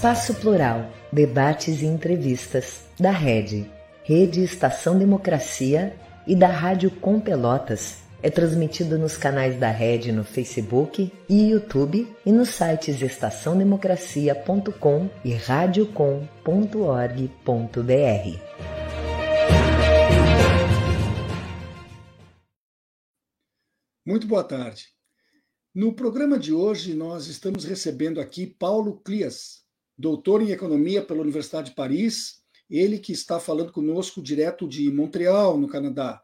Espaço Plural, debates e entrevistas da Rede, Rede Estação Democracia e da Rádio Com Pelotas. É transmitido nos canais da Rede no Facebook e YouTube e nos sites estaçãodemocracia.com e radiocom.org.br. Muito boa tarde. No programa de hoje, nós estamos recebendo aqui Paulo Clias, doutor em economia pela Universidade de Paris, ele que está falando conosco direto de Montreal, no Canadá.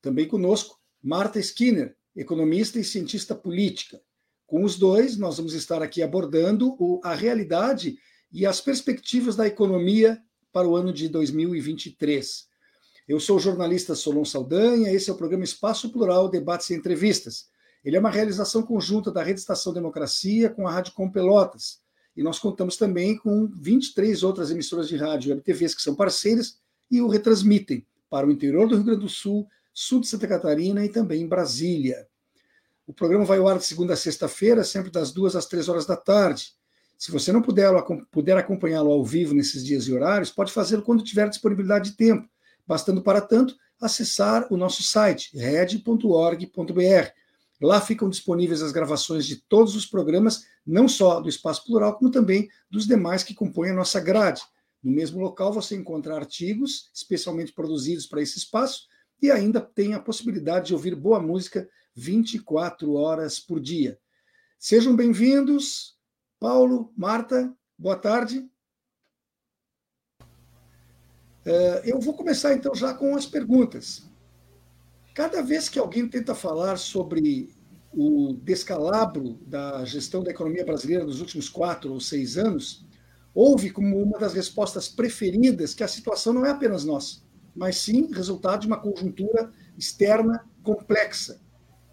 Também conosco, Marta Skinner, economista e cientista política. Com os dois, nós vamos estar aqui abordando a realidade e as perspectivas da economia para o ano de 2023. Eu sou o jornalista Solon Saldanha, esse é o programa Espaço Plural, Debates e Entrevistas. Ele é uma realização conjunta da Rede Estação Democracia com a Rádio Com Pelotas. E nós contamos também com 23 outras emissoras de rádio e TVs que são parceiras e o retransmitem para o interior do Rio Grande do Sul, sul de Santa Catarina e também em Brasília. O programa vai ao ar de segunda a sexta-feira, sempre das duas às três horas da tarde. Se você não puder, puder acompanhá-lo ao vivo nesses dias e horários, pode fazê-lo quando tiver disponibilidade de tempo, bastando para tanto acessar o nosso site, red.org.br Lá ficam disponíveis as gravações de todos os programas, não só do Espaço Plural, como também dos demais que compõem a nossa grade. No mesmo local você encontra artigos especialmente produzidos para esse espaço e ainda tem a possibilidade de ouvir boa música 24 horas por dia. Sejam bem-vindos, Paulo, Marta, boa tarde. Eh, eu vou começar então já com as perguntas. Cada vez que alguém tenta falar sobre o descalabro da gestão da economia brasileira nos últimos quatro ou seis anos, houve como uma das respostas preferidas que a situação não é apenas nossa, mas sim resultado de uma conjuntura externa complexa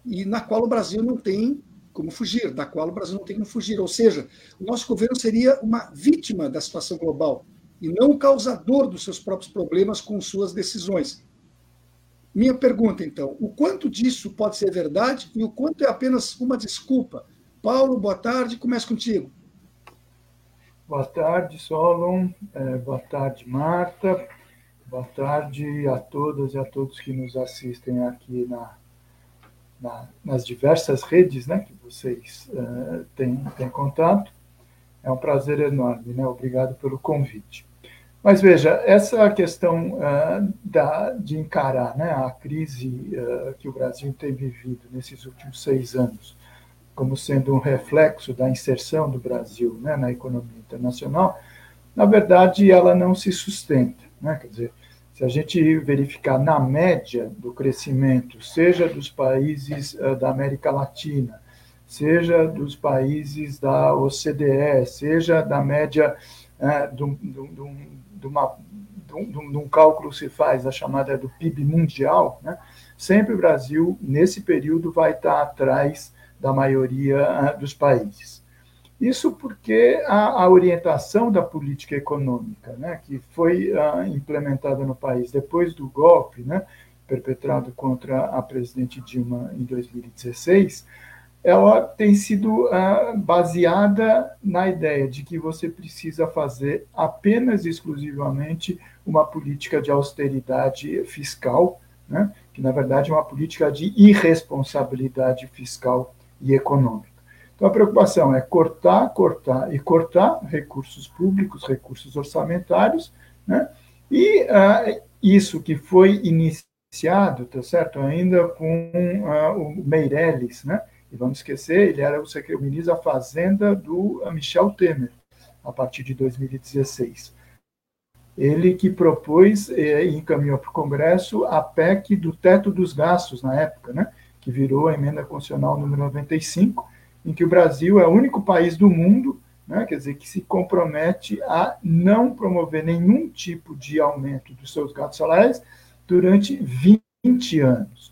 e na qual o Brasil não tem como fugir, da qual o Brasil não tem como fugir. Ou seja, o nosso governo seria uma vítima da situação global e não o causador dos seus próprios problemas com suas decisões. Minha pergunta, então, o quanto disso pode ser verdade e o quanto é apenas uma desculpa? Paulo, boa tarde, começo contigo. Boa tarde, Solon. É, boa tarde, Marta. Boa tarde a todas e a todos que nos assistem aqui na, na, nas diversas redes né, que vocês uh, têm, têm contato. É um prazer enorme, né? Obrigado pelo convite. Mas veja, essa questão uh, da, de encarar né, a crise uh, que o Brasil tem vivido nesses últimos seis anos como sendo um reflexo da inserção do Brasil né, na economia internacional, na verdade, ela não se sustenta. Né? Quer dizer, se a gente verificar na média do crescimento, seja dos países uh, da América Latina, seja dos países da OCDE, seja da média do, do, do, de, uma, de, um, de um cálculo se faz, a chamada do PIB mundial, né, sempre o Brasil, nesse período, vai estar atrás da maioria ah, dos países. Isso porque a, a orientação da política econômica, né, que foi uh, implementada no país depois do golpe, né, perpetrado contra a presidente Dilma em 2016, ela tem sido uh, baseada na ideia de que você precisa fazer apenas exclusivamente uma política de austeridade fiscal, né? que na verdade é uma política de irresponsabilidade fiscal e econômica. Então a preocupação é cortar, cortar e cortar recursos públicos, recursos orçamentários, né? e uh, isso que foi iniciado, tá certo, ainda com uh, o Meirelles, né? E vamos esquecer, ele era o ministro da Fazenda do Michel Temer, a partir de 2016. Ele que propôs eh, e encaminhou para o Congresso a PEC do teto dos gastos, na época, né, que virou a emenda constitucional número 95, em que o Brasil é o único país do mundo, né, quer dizer, que se compromete a não promover nenhum tipo de aumento dos seus gastos salariais durante 20 anos.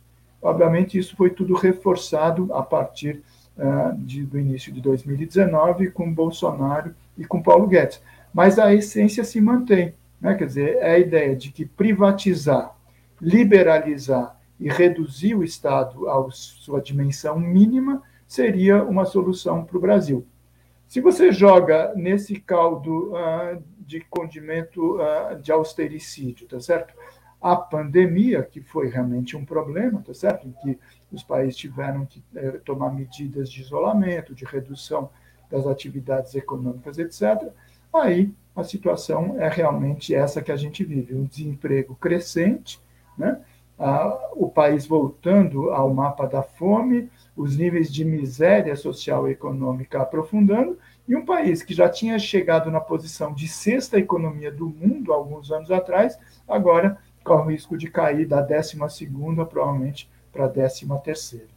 Obviamente, isso foi tudo reforçado a partir uh, de, do início de 2019 com Bolsonaro e com Paulo Guedes. Mas a essência se mantém. Né? Quer dizer, é a ideia de que privatizar, liberalizar e reduzir o Estado à sua dimensão mínima seria uma solução para o Brasil. Se você joga nesse caldo uh, de condimento uh, de austericídio, tá certo? A pandemia, que foi realmente um problema, tá certo? Em que os países tiveram que eh, tomar medidas de isolamento, de redução das atividades econômicas, etc. Aí a situação é realmente essa que a gente vive: um desemprego crescente, né? Ah, o país voltando ao mapa da fome, os níveis de miséria social e econômica aprofundando, e um país que já tinha chegado na posição de sexta economia do mundo alguns anos atrás, agora corre o risco de cair da décima segunda, provavelmente, para a décima terceira.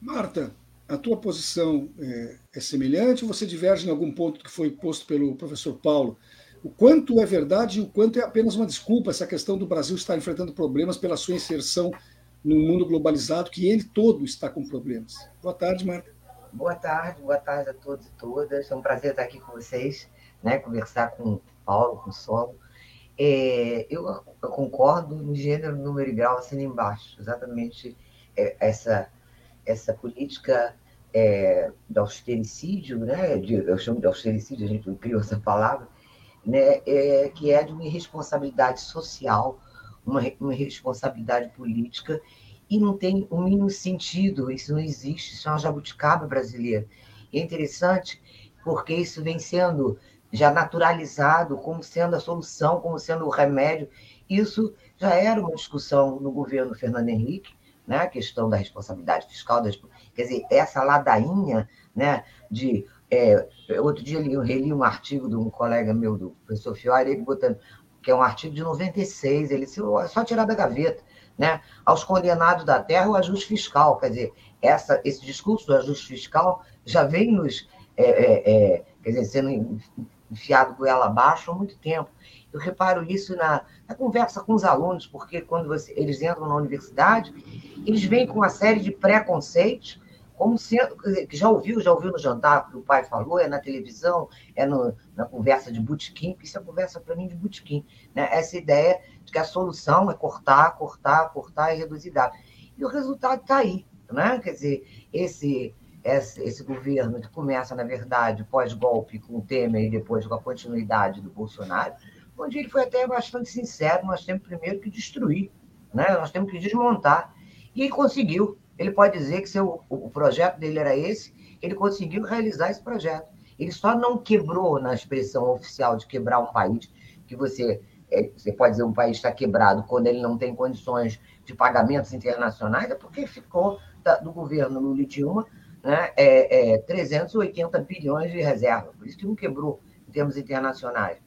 Marta, a tua posição é, é semelhante ou você diverge em algum ponto que foi posto pelo professor Paulo? O quanto é verdade e o quanto é apenas uma desculpa essa questão do Brasil estar enfrentando problemas pela sua inserção num mundo globalizado que ele todo está com problemas. Boa tarde, Marta. Boa tarde, boa tarde a todos e todas. É um prazer estar aqui com vocês, né? conversar com o Paulo, com o Solo. É, eu, eu, concordo no gênero, número e grau, assim embaixo. Exatamente é, essa, essa política é, do austericídio, né? De, eu chamo de austericídio, a gente criou essa palavra, né? É, que é de uma irresponsabilidade social, uma, uma irresponsabilidade política e não tem o mínimo sentido, isso não existe, isso é uma jabuticaba brasileira. E é interessante porque isso vem sendo já naturalizado como sendo a solução, como sendo o remédio. Isso já era uma discussão no governo Fernando Henrique, né? a questão da responsabilidade fiscal, das, quer dizer, essa ladainha né? de. É, outro dia eu reli um artigo de um colega meu, do professor Fiore, ele botando, que é um artigo de 96, ele disse, é só tirar da gaveta né, aos condenados da terra o ajuste fiscal. Quer dizer, essa, esse discurso do ajuste fiscal já vem nos, é, é, é, quer dizer, sendo enfiado goela abaixo há muito tempo. Eu reparo isso na, na conversa com os alunos, porque quando você, eles entram na universidade, eles vêm com uma série de preconceitos como sendo, que já ouviu, já ouviu no jantar que o pai falou, é na televisão, é no, na conversa de botequim, isso é conversa para mim de botequim, né? essa ideia de que a solução é cortar, cortar, cortar e reduzir dados. E o resultado está aí, né? quer dizer, esse, esse, esse governo que começa, na verdade, pós-golpe com o Temer e depois com a continuidade do Bolsonaro, onde ele foi até bastante sincero, nós temos primeiro que destruir, né? nós temos que desmontar, e ele conseguiu, ele pode dizer que seu, o projeto dele era esse, ele conseguiu realizar esse projeto. Ele só não quebrou na expressão oficial de quebrar um país, que você, é, você pode dizer um país está quebrado quando ele não tem condições de pagamentos internacionais, é porque ficou da, do governo Lula Dilma né, é, é, 380 bilhões de reserva, por isso que não quebrou em termos internacionais.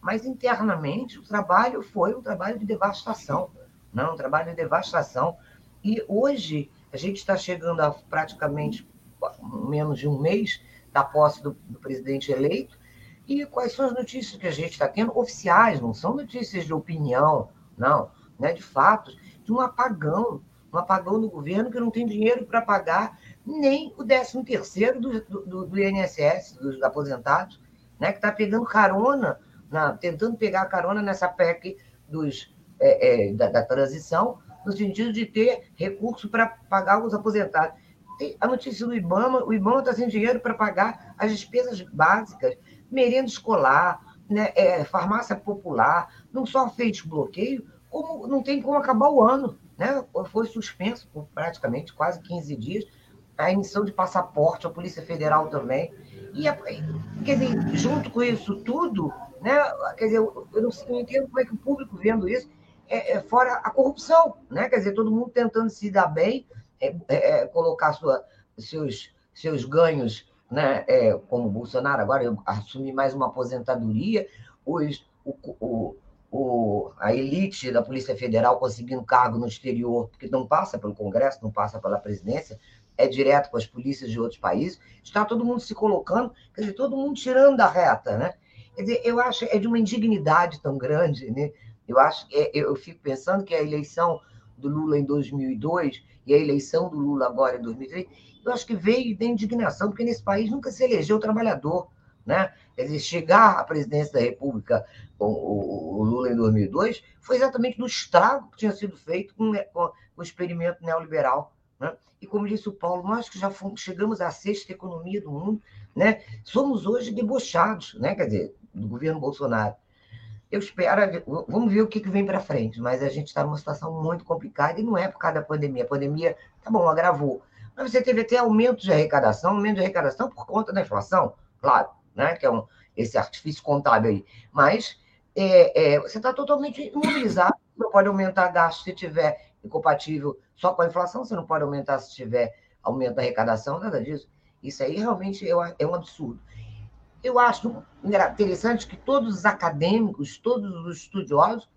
Mas internamente o trabalho foi um trabalho de devastação, não, um trabalho de devastação. E hoje a gente está chegando a praticamente menos de um mês da posse do, do presidente eleito. E quais são as notícias que a gente está tendo? Oficiais, não são notícias de opinião, não, né, de fatos, de um apagão, um apagão do governo que não tem dinheiro para pagar nem o 13 terceiro do, do, do, INSS, dos aposentados, né, que está pegando carona, na, tentando pegar carona nessa PEC dos, é, é, da, da transição, no sentido de ter recurso para pagar os aposentados. Tem a notícia do IBAMA, o IBAMA está sem dinheiro para pagar as despesas básicas, merenda escolar, né, é, farmácia popular, não só fez bloqueio, como não tem como acabar o ano. Né? Foi suspenso por praticamente quase 15 dias a emissão de passaporte, a Polícia Federal também. E, quer dizer, junto com isso tudo, né, quer dizer, eu não, eu não entendo como é que o público vendo isso é, é, fora a corrupção, né? Quer dizer, todo mundo tentando se dar bem, é, é, é colocar sua, seus, seus ganhos, né? É, como o Bolsonaro agora assumir mais uma aposentadoria, os, o, o, o, a elite da Polícia Federal conseguindo cargo no exterior, porque não passa pelo Congresso, não passa pela presidência, é direto com as polícias de outros países, está todo mundo se colocando, quer dizer, todo mundo tirando da reta, né? Quer dizer, eu acho é de uma indignidade tão grande, né? Eu acho é, eu fico pensando que a eleição do Lula em 2002 e a eleição do Lula agora em 2003, eu acho que veio da indignação, porque nesse país nunca se elegeu trabalhador. Né? Quer dizer, chegar à presidência da República com o, Lula em 2002 foi exatamente do estrago que tinha sido feito com, com o experimento neoliberal. Né? E como disse o Paulo, nós que já fomos, chegamos à sexta economia do mundo, né? somos hoje debochados, né? quer dizer, do governo Bolsonaro. Eu espero, vamos ver o que, que vem para frente, mas a gente está numa situação muito complicada e não é por causa da pandemia. A pandemia, tá bom, agravou. Mas você teve até aumento de arrecadação, aumento de arrecadação por conta da inflação, claro, né? que é um, esse artifício contábil aí. Mas é, é, você está totalmente imobilizado, não pode aumentar gasto se tiver incompatível só com a inflação, você não pode aumentar se tiver aumento da arrecadação, nada disso. Isso aí realmente é, um absurdo. Eu acho interessante que todos os acadêmicos, todos os estudiosos,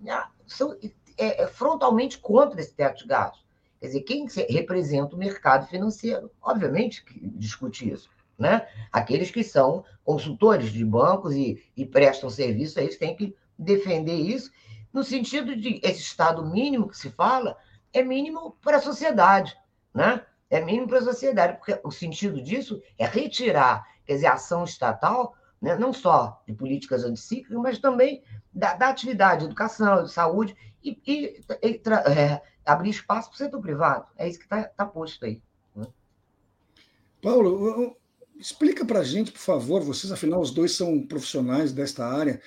né, são é, é, frontalmente contra esse teto de gastos. Quer dizer, quem representa o mercado financeiro, obviamente, que discute isso. Né? Aqueles que são consultores de bancos e, e prestam serviço, eles têm que defender isso, no sentido de esse Estado mínimo que se fala é mínimo para a sociedade. Né? É mínimo para a sociedade, porque o sentido disso é retirar quer dizer, ação estatal, né, não só de políticas anticíclicas, mas também da, da atividade, educação, de saúde, e, e, e é, abrir espaço para o setor privado. É isso que está tá posto aí. Né? Paulo, explica para a gente, por favor, vocês, afinal, os dois são profissionais desta área,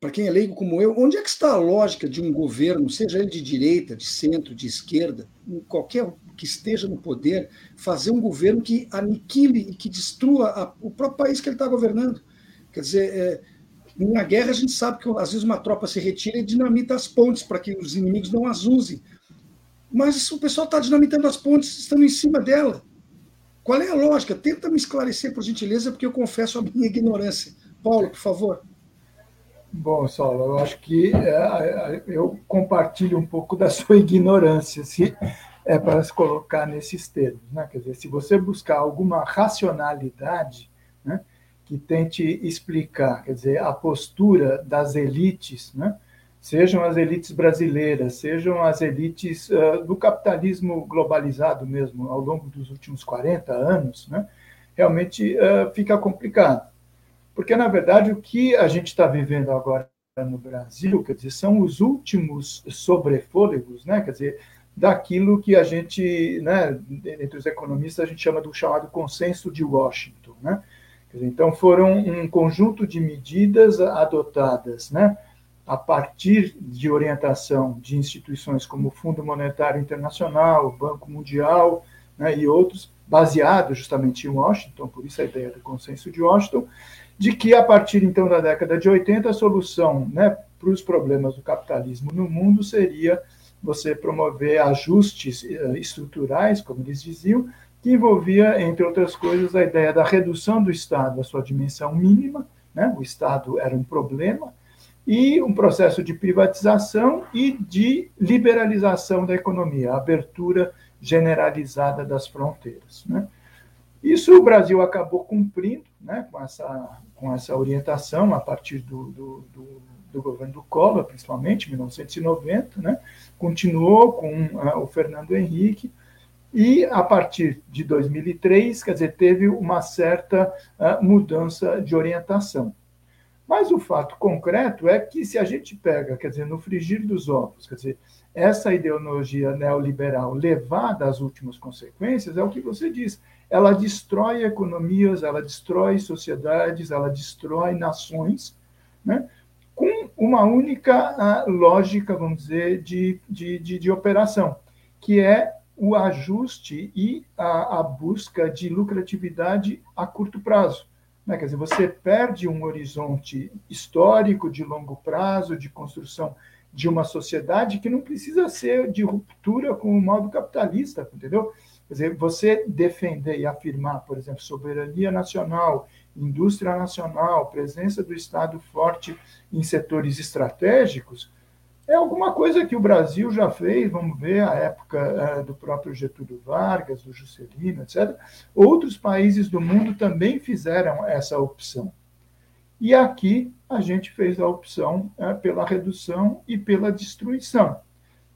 para quem é leigo como eu, onde é que está a lógica de um governo, seja ele de direita, de centro, de esquerda, qualquer que esteja no poder, fazer um governo que aniquile e que destrua a, o próprio país que ele está governando? Quer dizer, é, na guerra a gente sabe que às vezes uma tropa se retira e dinamita as pontes para que os inimigos não as usem. Mas o pessoal está dinamitando as pontes, estando em cima dela. Qual é a lógica? Tenta me esclarecer, por gentileza, porque eu confesso a minha ignorância. Paulo, por favor. Bom, Saulo, eu acho que é, eu compartilho um pouco da sua ignorância, se é para se colocar nesses termos. Né? Quer dizer, se você buscar alguma racionalidade né, que tente explicar, quer dizer, a postura das elites, né, sejam as elites brasileiras, sejam as elites uh, do capitalismo globalizado mesmo, ao longo dos últimos 40 anos, né, realmente uh, fica complicado. Porque, na verdade, o que a gente está vivendo agora no Brasil, quer dizer, são os últimos sobrefôlegos, né? quer dizer, daquilo que a gente, né, entre os economistas, a gente chama do chamado consenso de Washington. Né? Dizer, então, foram um conjunto de medidas adotadas né, a partir de orientação de instituições como o Fundo Monetário Internacional, o Banco Mundial né, e outros, baseados justamente em Washington, por isso a ideia do consenso de Washington, de que a partir então da década de 80 a solução né, para os problemas do capitalismo no mundo seria você promover ajustes eh, estruturais, como eles diziam, que envolvia, entre outras coisas, a ideia da redução do Estado à sua dimensão mínima, né? o Estado era um problema, e um processo de privatização e de liberalização da economia, abertura generalizada das fronteiras. Né? Isso o Brasil acabou cumprindo né, com, essa, com essa orientação a partir do, do, do, do governo do Collor, principalmente, em 1990, né, continuou com uh, o Fernando Henrique, e a partir de 2003, quer dizer, teve uma certa uh, mudança de orientação. Mas o fato concreto é que se a gente pega, quer dizer, no frigir dos ovos, quer dizer, essa ideologia neoliberal levada às últimas consequências, é o que você diz, ela destrói economias, ela destrói sociedades, ela destrói nações, né? com uma única uh, lógica, vamos dizer, de, de, de, de, operação, que é o ajuste e a, a, busca de lucratividade a curto prazo. Né? Quer dizer, você perde um horizonte histórico de longo prazo, de construção de uma sociedade que não precisa ser de ruptura com o modo capitalista, entendeu? Quer dizer, você defender e afirmar, por exemplo, soberania nacional, indústria nacional, presença do Estado forte em setores estratégicos, é alguma coisa que o Brasil já fez, vamos ver a época é, do próprio Getúlio Vargas, do Juscelino, etc. Outros países do mundo também fizeram essa opção. E aqui a gente fez a opção é, pela redução e pela destruição.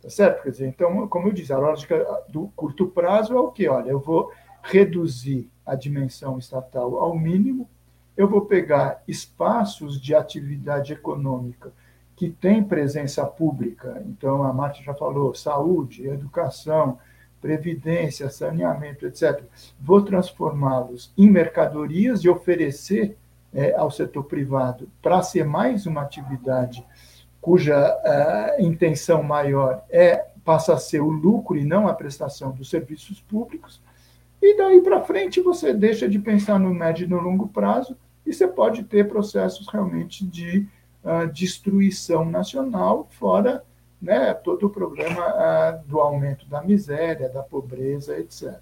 Tá certo? Quer dizer, então, como eu disse, a lógica do curto prazo é o quê? Olha, eu vou reduzir a dimensão estatal ao mínimo, eu vou pegar espaços de atividade econômica que têm presença pública, então a Marta já falou, saúde, educação, previdência, saneamento, etc., vou transformá-los em mercadorias e oferecer é, ao setor privado para ser mais uma atividade cuja uh, intenção maior é passa a ser o lucro e não a prestação dos serviços públicos. E daí para frente você deixa de pensar no médio e no longo prazo e você pode ter processos realmente de destruição nacional, fora né, todo o problema uh, do aumento da miséria, da pobreza, etc.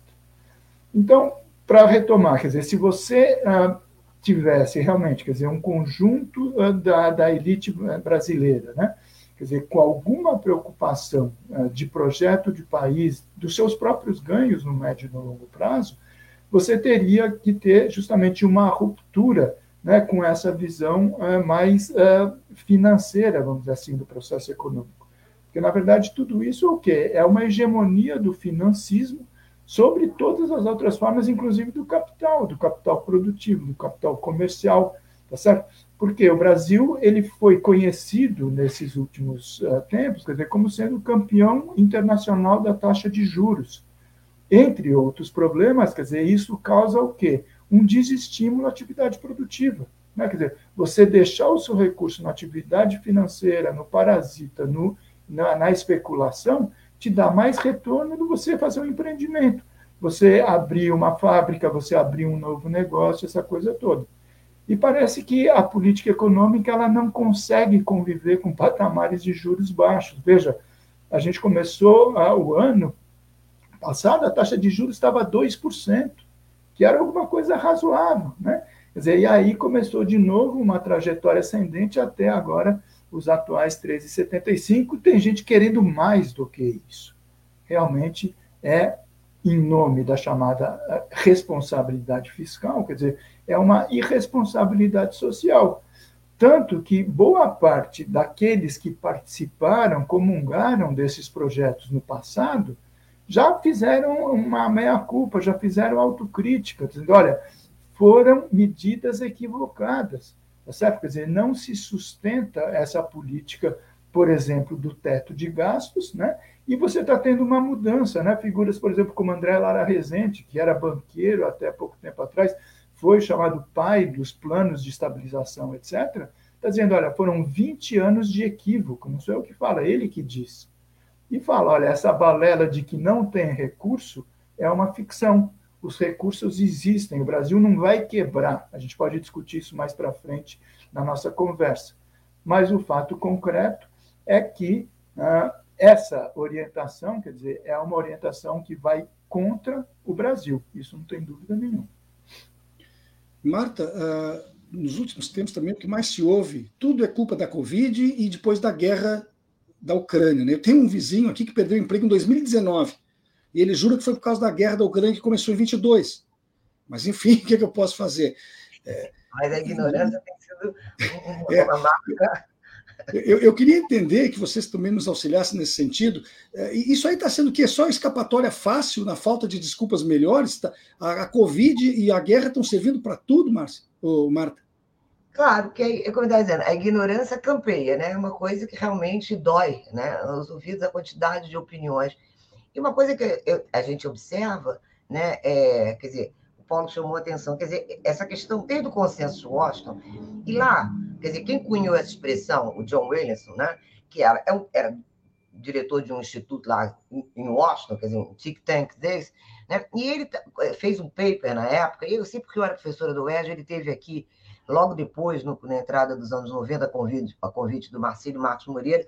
Então, para retomar, quer dizer, se você uh, tivesse realmente, quer dizer, um conjunto da, da elite brasileira, né, quer dizer, com alguma preocupação de projeto de país, dos seus próprios ganhos no médio e no longo prazo, você teria que ter justamente uma ruptura né, com essa visão mais financeira, vamos dizer assim, do processo econômico. Porque, na verdade, tudo isso é o quê? É uma hegemonia do financismo sobre todas as outras formas, inclusive do capital, do capital produtivo, do capital comercial, tá certo? Porque o Brasil ele foi conhecido nesses últimos uh, tempos, quer dizer, como sendo campeão internacional da taxa de juros. Entre outros problemas, quer dizer, isso causa o quê? Um desestímulo à atividade produtiva. Né? Quer dizer, você deixar o seu recurso na atividade financeira, no parasita, no na, na especulação, te dá mais retorno do que você fazer um empreendimento. Você abrir uma fábrica, você abrir um novo negócio, essa coisa toda. E parece que a política econômica ela não consegue conviver com patamares de juros baixos. Veja, a gente começou ah, o ano passado, a taxa de juros estava 2%, que era alguma coisa razoável. Né? Quer dizer, e aí começou de novo uma trajetória ascendente até agora os atuais 13,75. Tem gente querendo mais do que isso. Realmente é em nome da chamada eh, responsabilidade fiscal, quer dizer, é uma irresponsabilidade social. Tanto que boa parte daqueles que participaram, comungaram desses projetos no passado, já fizeram uma meia-culpa, já fizeram autocrítica, dizendo: olha, foram medidas equivocadas. Tá certo? Quer dizer, não se sustenta essa política, por exemplo, do teto de gastos, né? E você está tendo uma mudança, né? Figuras, por exemplo, como André Lara Rezende, que era banqueiro até pouco tempo atrás, foi chamado pai dos planos de estabilização, etc., está dizendo, olha, foram 20 anos de equívoco, não sou eu que falo, é ele que diz. E fala, olha, essa balela de que não tem recurso é uma ficção os recursos existem, o Brasil não vai quebrar. A gente pode discutir isso mais para frente na nossa conversa. Mas o fato concreto é que ah, essa orientação, quer dizer, é uma orientação que vai contra o Brasil. Isso não tem dúvida nenhuma. Marta, uh, nos últimos tempos também o que mais se ouve, tudo é culpa da Covid e depois da guerra da Ucrânia. Né? Eu tenho um vizinho aqui que perdeu o emprego em 2019 e ele jura que foi por causa da guerra da Ucrânia que começou em 22. Mas, enfim, o que, é que eu posso fazer? É, Mas a ignorância tem sido uma, é, marca. Eu, eu, queria entender que vocês também nos auxiliassem nesse sentido. É, isso aí está sendo o quê? Só escapatória fácil, na falta de desculpas melhores? Tá? A, a Covid e a guerra estão servindo para tudo, Márcia? Ou Marta? Claro, que é como eu estava dizendo, a ignorância campeia, né? É uma coisa que realmente dói, né? Os ouvidos, a quantidade de opiniões. E uma coisa que eu, a gente observa, né, é, quer dizer, o Paulo chamou a atenção, quer dizer, essa questão desde o consenso de Washington, e lá, quer dizer, quem cunhou essa expressão, o John Williamson, né, que era, é era diretor de um instituto lá em Washington, quer dizer, um think tank desse, né, e ele fez um paper na época, e eu sei porque eu era professora do UERJ, ele teve aqui logo depois, no, na entrada dos anos 90, a convite, a convite do Marcílio Marcos Moreira,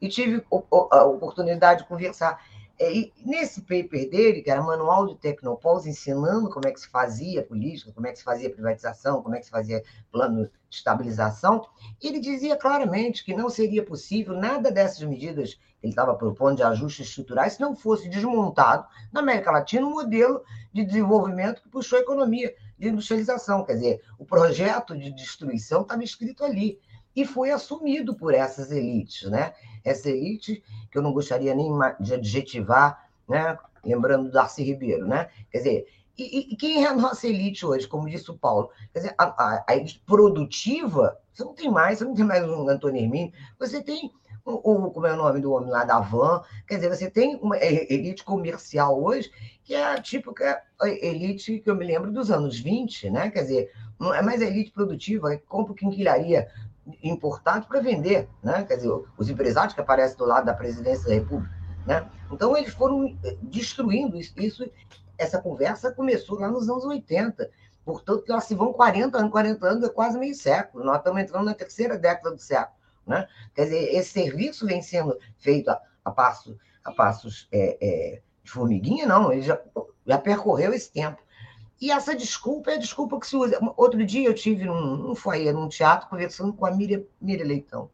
e tive a oportunidade de conversar. É, e nesse paper dele, que era Manual de Tecnopós, ensinando como é que se fazia política, como é que se fazia privatização, como é que se fazia plano de estabilização, ele dizia claramente que não seria possível nada dessas medidas que ele estava propondo de ajustes estruturais se não fosse desmontado na América Latina um modelo de desenvolvimento que puxou a economia de industrialização. Quer dizer, o projeto de destruição estava escrito ali e foi assumido por essas elites, né? Essa elite que eu não gostaria nem de adjetivar, né? Lembrando do Darcy Ribeiro, né? Quer dizer, e, e, quem é a nossa elite hoje, como disse o Paulo? Quer dizer, a, a, a elite produtiva, você não tem mais, você não tem mais um Antônio Hermínio, você tem o, como é o nome do homem lá da van. Quer dizer, você tem uma elite comercial hoje que é a típica elite que eu me lembro dos anos 20, né? Quer dizer, não é mais elite produtiva, que compra quinquilharia importado para vender, né? Quer dizer, os empresários que aparecem do lado da presidência da República, né? Então, eles foram destruindo isso. isso essa conversa começou lá nos anos 80. Portanto, lá se vão 40 anos, 40 anos é quase meio século. Nós estamos entrando na terceira década do século. Né? Quer dizer, esse serviço vem sendo feito a, a, passo, a passos é, é, de formiguinha, não, ele já, já percorreu esse tempo. E essa desculpa é a desculpa que se usa. Outro dia eu tive num, num foyer, num teatro, conversando com a Miriam, Miriam Leitão.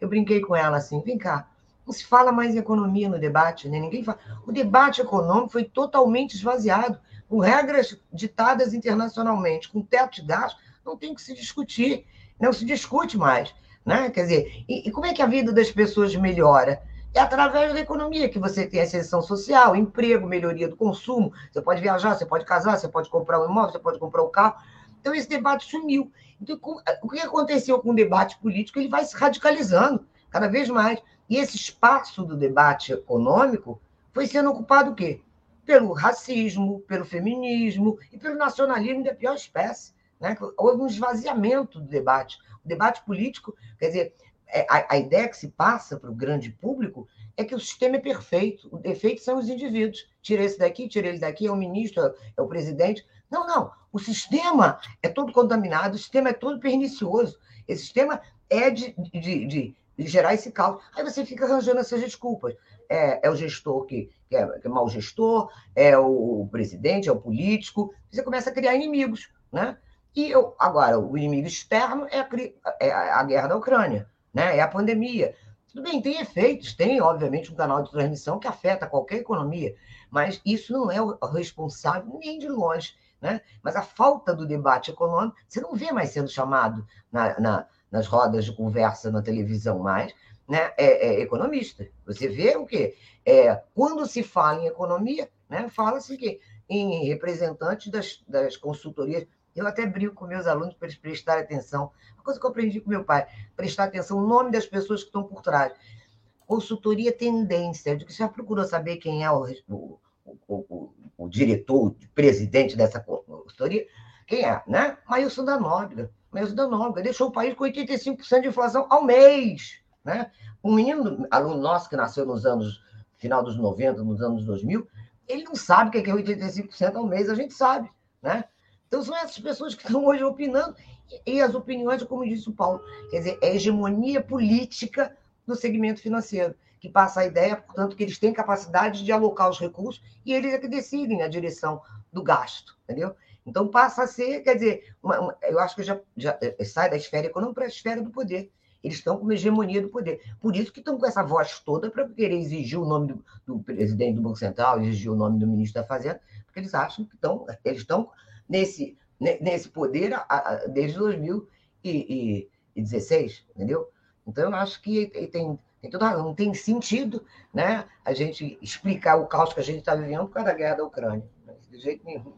Eu brinquei com ela assim: vem cá, não se fala mais em economia no debate, né? Ninguém fala. O debate econômico foi totalmente esvaziado, com regras ditadas internacionalmente, com teto de gasto, não tem que se discutir, não se discute mais. Né? Quer dizer, e, e como é que a vida das pessoas melhora? É através da economia que você tem ascensão social, emprego, melhoria do consumo. Você pode viajar, você pode casar, você pode comprar um imóvel, você pode comprar um carro. Então, esse debate sumiu. Então, o que aconteceu com o debate político? Ele vai se radicalizando cada vez mais. E esse espaço do debate econômico foi sendo ocupado o quê? Pelo racismo, pelo feminismo e pelo nacionalismo da pior espécie. Né? Houve um esvaziamento do debate. O debate político, quer dizer, é, a, a ideia que se passa para o grande público é que o sistema é perfeito, o defeito são os indivíduos. Tira esse daqui, tira ele daqui, é o ministro, é o presidente. Não, não. O sistema é todo contaminado, o sistema é todo pernicioso. Esse sistema é de, de, de, de gerar esse caos. Aí você fica arranjando essas desculpas. É, é o gestor que, que, é, que é mau gestor, é o presidente, é o político. Você começa a criar inimigos, né? E eu, agora, o inimigo externo é a, é a guerra da Ucrânia, né? é a pandemia. Tudo bem, tem efeitos, tem, obviamente, um canal de transmissão que afeta qualquer economia, mas isso não é o responsável nem de longe. Né? Mas a falta do debate econômico, você não vê mais sendo chamado na, na, nas rodas de conversa na televisão mais, né? é, é economista. Você vê o quê? É, quando se fala em economia, né? fala-se que em representantes das, das consultorias eu até brinco com meus alunos para eles prestarem atenção. Uma coisa que eu aprendi com meu pai, prestar atenção no nome das pessoas que estão por trás. Consultoria tendência, de que já procurou saber quem é o, o, o, o diretor, o presidente dessa consultoria? Quem é, né? Mailson da Nóbrega. Mailson da Nóbrega deixou o país com 85% de inflação ao mês. Né? Um menino, aluno nosso que nasceu nos anos, final dos 90, nos anos 2000, ele não sabe o que é 85% ao mês, a gente sabe. Né? Então, são essas pessoas que estão hoje opinando, e as opiniões, como disse o Paulo, quer dizer, é hegemonia política do segmento financeiro, que passa a ideia, portanto, que eles têm capacidade de alocar os recursos e eles é que decidem a direção do gasto, entendeu? Então passa a ser, quer dizer, uma, uma, eu acho que já, já eh, sai da esfera econômica para a esfera do poder. Eles estão com uma hegemonia do poder. Por isso que estão com essa voz toda para querer exigir o nome do, do, presidente do Banco Central, exigir o nome do ministro da Fazenda, porque eles acham que estão, eles estão nesse, nesse poder desde 2016, entendeu? Então, eu acho que tem, tem toda não tem sentido né, a gente explicar o caos que a gente está vivendo por causa da guerra da Ucrânia. De jeito nenhum.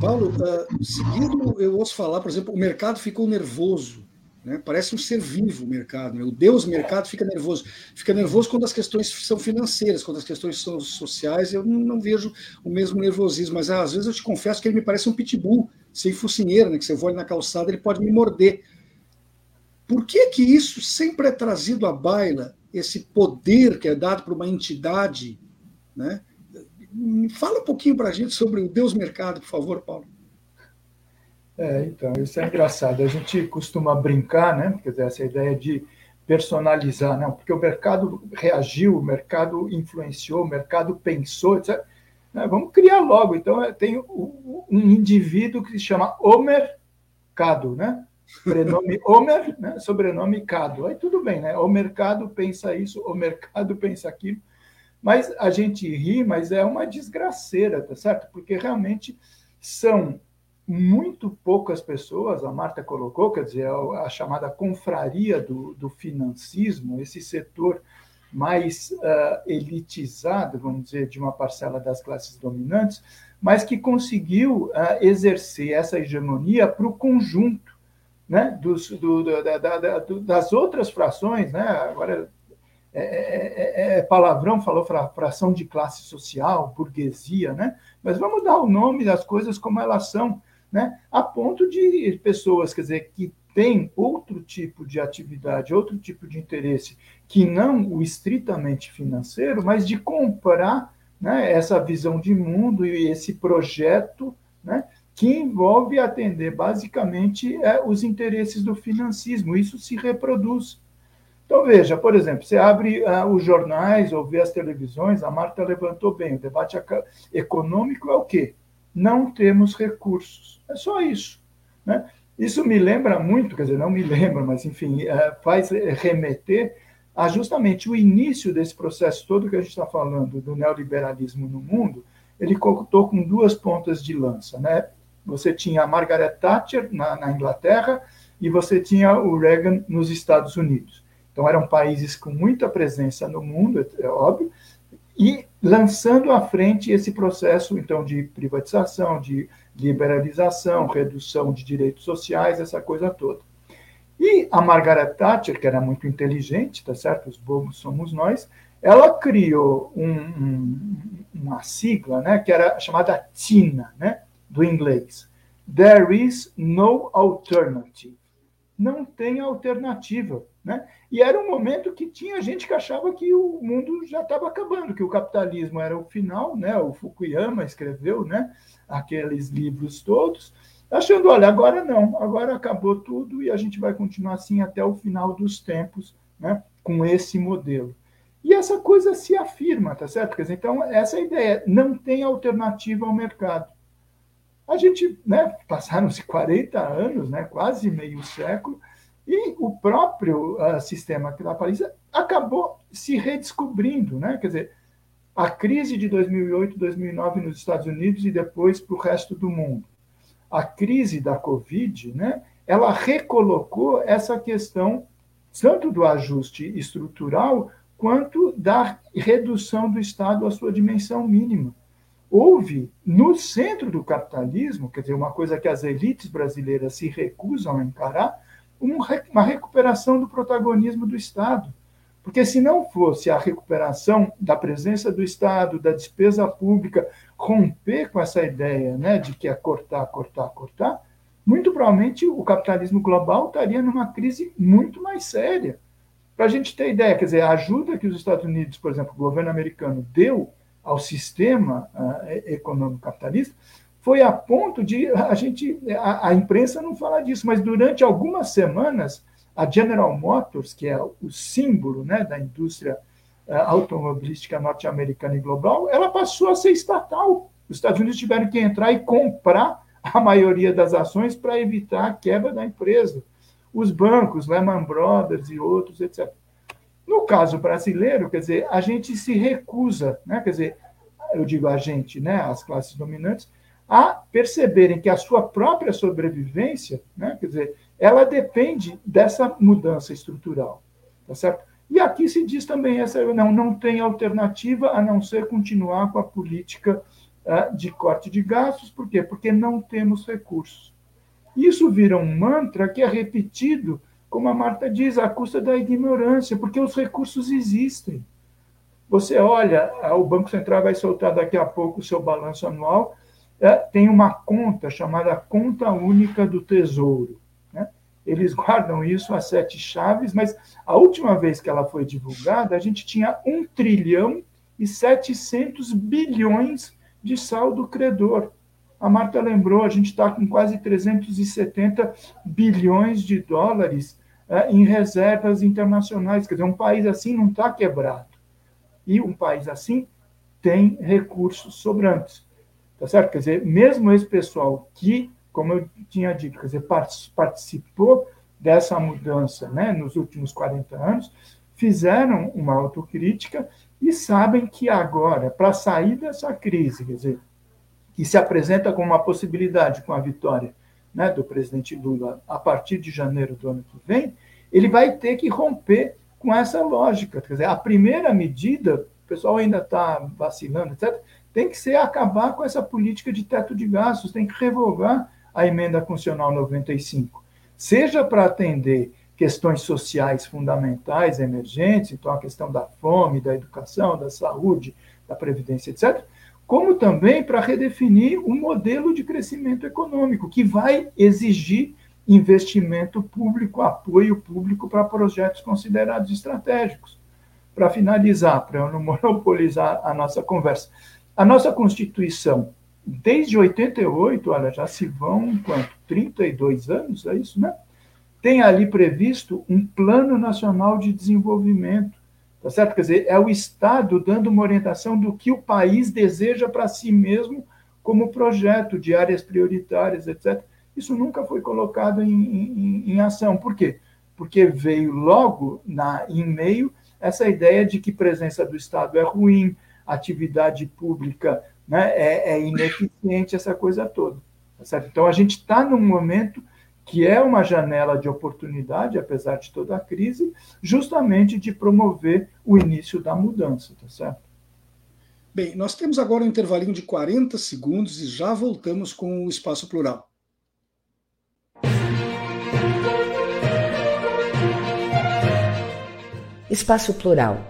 Paulo, uh, seguindo, eu ouço falar, por exemplo, o mercado ficou nervoso né? Parece um ser vivo o mercado. Né? O Deus mercado fica nervoso. Fica nervoso quando as questões são financeiras, quando as questões são sociais, eu não vejo o mesmo nervosismo. Mas às vezes eu te confesso que ele me parece um pitbull sem focinheira, né? que você voa na calçada, ele pode me morder. Por que, que isso sempre é trazido à baila, esse poder que é dado por uma entidade? Né? Fala um pouquinho para a gente sobre o Deus mercado, por favor, Paulo. É, então, isso é engraçado. A gente costuma brincar, né? Quer dizer, essa ideia de personalizar, não, porque o mercado reagiu, o mercado influenciou, o mercado pensou, etc. Né, vamos criar logo. Então, é, tem um indivíduo que se chama Homer Cado, né? Prenome Homer, né? sobrenome Cado. Aí tudo bem, né? O mercado pensa isso, o mercado pensa aquilo. Mas a gente ri, mas é uma desgraceira, tá certo? Porque realmente são muito poucas pessoas, a Marta colocou, quer dizer, a, chamada confraria do, do, financismo, esse setor mais uh, elitizado, vamos dizer, de uma parcela das classes dominantes, mas que conseguiu uh, exercer essa hegemonia para o conjunto né, dos, do, da, da, da, das outras frações, né, agora é, é, é, é palavrão, falou fração de classe social, burguesia, né? Mas vamos dar o nome das coisas como elas são, né? A ponto de pessoas, quer dizer, que têm outro tipo de atividade, outro tipo de interesse, que não o estritamente financeiro, mas de comprar né, essa visão de mundo e esse projeto né, que envolve atender basicamente é, os interesses do financismo. Isso se reproduz. Então, veja, por exemplo, você abre uh, os jornais ou vê as televisões, a Marta levantou bem, o debate econômico é o quê? Não temos recursos. É só isso. Né? Isso me lembra muito, quer dizer, não me lembra, mas, enfim, uh, faz remeter a justamente o início desse processo todo que a gente está falando do neoliberalismo no mundo, ele contou com duas pontas de lança. Né? Você tinha a Margaret Thatcher na, na Inglaterra e você tinha o Reagan nos Estados Unidos. Então, eram países com muita presença no mundo, é óbvio, e lançando à frente esse processo, então, de privatização, de liberalização, redução de direitos sociais, essa coisa toda. E a Margaret Thatcher, que era muito inteligente, tá certo? Os bobos somos nós, ela criou um, um, uma sigla, né, que era chamada TINA, né, do inglês. There is no alternative. Não tem alternativa. Né? E era um momento que tinha gente que achava que o mundo já estava acabando, que o capitalismo era o final, né? O Fukuyama escreveu, né? Aqueles livros todos, achando, olha, agora não, agora acabou tudo e a gente vai continuar assim até o final dos tempos, né? Com esse modelo. E essa coisa se afirma, tá certo? Quer dizer, então, essa é ideia, não tem alternativa ao mercado. A gente, né, passaram-se 40 anos, né, quase meio século, e o próprio uh, sistema capitalista acabou se redescobrindo, né? Quer dizer, a crise de 2008, 2009 nos Estados Unidos e depois para o resto do mundo. A crise da Covid, né? Ela recolocou essa questão tanto do ajuste estrutural quanto da redução do Estado à sua dimensão mínima. Houve, no centro do capitalismo, quer dizer, uma coisa que as elites brasileiras se recusam a encarar, uma recuperação do protagonismo do Estado. Porque se não fosse a recuperação da presença do Estado, da despesa pública, romper com essa ideia né, de que é cortar, cortar, cortar, muito provavelmente o capitalismo global estaria numa crise muito mais séria. Para a gente ter ideia, quer dizer, a ajuda que os Estados Unidos, por exemplo, o governo americano deu ao sistema uh, econômico capitalista, foi a ponto de a gente, a, a, imprensa não fala disso, mas durante algumas semanas, a General Motors, que é o símbolo né, da indústria uh, automobilística norte-americana e global, ela passou a ser estatal. Os Estados Unidos tiveram que entrar e comprar a maioria das ações para evitar a quebra da empresa. Os bancos, Lehman Brothers e outros, etc. No caso brasileiro, quer dizer, a gente se recusa, né? quer dizer, eu digo a gente, né, as classes dominantes, a perceberem que a sua própria sobrevivência, né, quer dizer, ela depende dessa mudança estrutural, tá certo? E aqui se diz também essa não não tem alternativa a não ser continuar com a política uh, de corte de gastos, por quê? Porque não temos recursos. Isso vira um mantra que é repetido, como a Marta diz, à custa da ignorância, porque os recursos existem. Você olha, o Banco Central vai soltar daqui a pouco o seu balanço anual, tem uma conta chamada Conta Única do Tesouro. Né? Eles guardam isso a sete chaves, mas a última vez que ela foi divulgada, a gente tinha 1 trilhão e 700 bilhões de saldo credor. A Marta lembrou, a gente está com quase 370 bilhões de dólares é, em reservas internacionais. Quer dizer, um país assim não está quebrado. E um país assim tem recursos sobrantes. Tá certo? Quer dizer, mesmo esse pessoal que, como eu tinha dito, quer dizer, participou dessa mudança né, nos últimos 40 anos, fizeram uma autocrítica e sabem que agora, para sair dessa crise, quer dizer, que se apresenta como uma possibilidade com a vitória né, do presidente Lula a partir de janeiro do ano que vem, ele vai ter que romper com essa lógica. Quer dizer, a primeira medida, o pessoal ainda está vacilando, etc., tem que ser acabar com essa política de teto de gastos, tem que revogar a emenda constitucional 95, seja para atender questões sociais fundamentais emergentes, então a questão da fome, da educação, da saúde, da previdência, etc., como também para redefinir um modelo de crescimento econômico que vai exigir investimento público, apoio público para projetos considerados estratégicos. Para finalizar, para eu não monopolizar a nossa conversa, a nossa Constituição, desde 88, olha, já se vão quanto? 32 anos, é isso, né? Tem ali previsto um Plano Nacional de Desenvolvimento, tá certo? Quer dizer, é o Estado dando uma orientação do que o país deseja para si mesmo como projeto de áreas prioritárias, etc. Isso nunca foi colocado em, em, em ação. Por quê? Porque veio logo na, em meio essa ideia de que presença do Estado é ruim, atividade pública né, é, é ineficiente, essa coisa toda. Tá certo? Então, a gente está num momento que é uma janela de oportunidade, apesar de toda a crise, justamente de promover o início da mudança, tá certo? Bem, nós temos agora um intervalinho de 40 segundos e já voltamos com o Espaço Plural. Espaço Plural,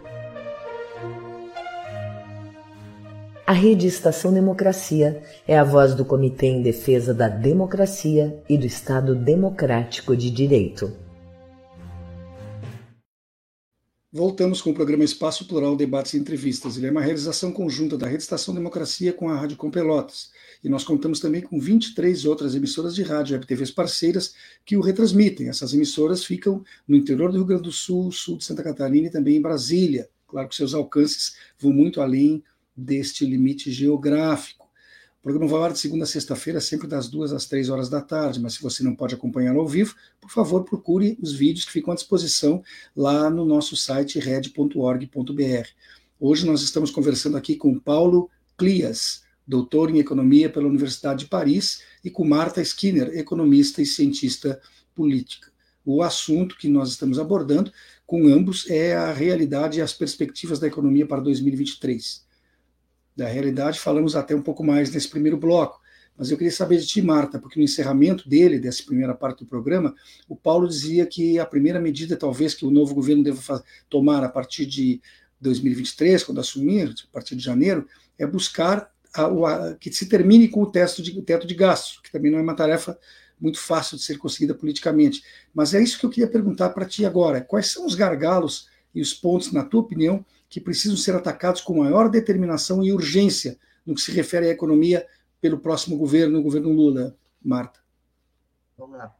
A Rede Estação Democracia é a voz do Comitê em Defesa da Democracia e do Estado Democrático de Direito. Voltamos com o programa Espaço Plural Debates e Entrevistas. Ele é uma realização conjunta da Rede Estação Democracia com a Rádio Com Pelotas. E nós contamos também com 23 outras emissoras de rádio web TVs parceiras que o retransmitem. Essas emissoras ficam no interior do Rio Grande do Sul, sul de Santa Catarina e também em Brasília. Claro que seus alcances vão muito além deste limite geográfico. O programa vai ao ar de segunda a sexta-feira, sempre das duas às três horas da tarde, mas se você não pode acompanhar ao vivo, por favor, procure os vídeos que ficam à disposição lá no nosso site red.org.br. Hoje nós estamos conversando aqui com Paulo Clias, doutor em economia pela Universidade de Paris, e com Marta Skinner, economista e cientista política. O assunto que nós estamos abordando com ambos é a realidade e as perspectivas da economia para 2023 da realidade, falamos até um pouco mais nesse primeiro bloco. Mas eu queria saber de ti, Marta, porque no encerramento dele, dessa primeira parte do programa, o Paulo dizia que a primeira medida, talvez, que o novo governo deva tomar a partir de 2023, quando assumir, a partir de janeiro, é buscar a, a, que se termine com o teto de, o teto de gastos, que também não é uma tarefa muito fácil de ser conseguida politicamente. Mas é isso que eu queria perguntar para ti agora. Quais são os gargalos e os pontos, na tua opinião, que precisam ser atacados com maior determinação e urgência no que se refere à economia pelo próximo governo, o governo Lula, Marta? Vamos lá.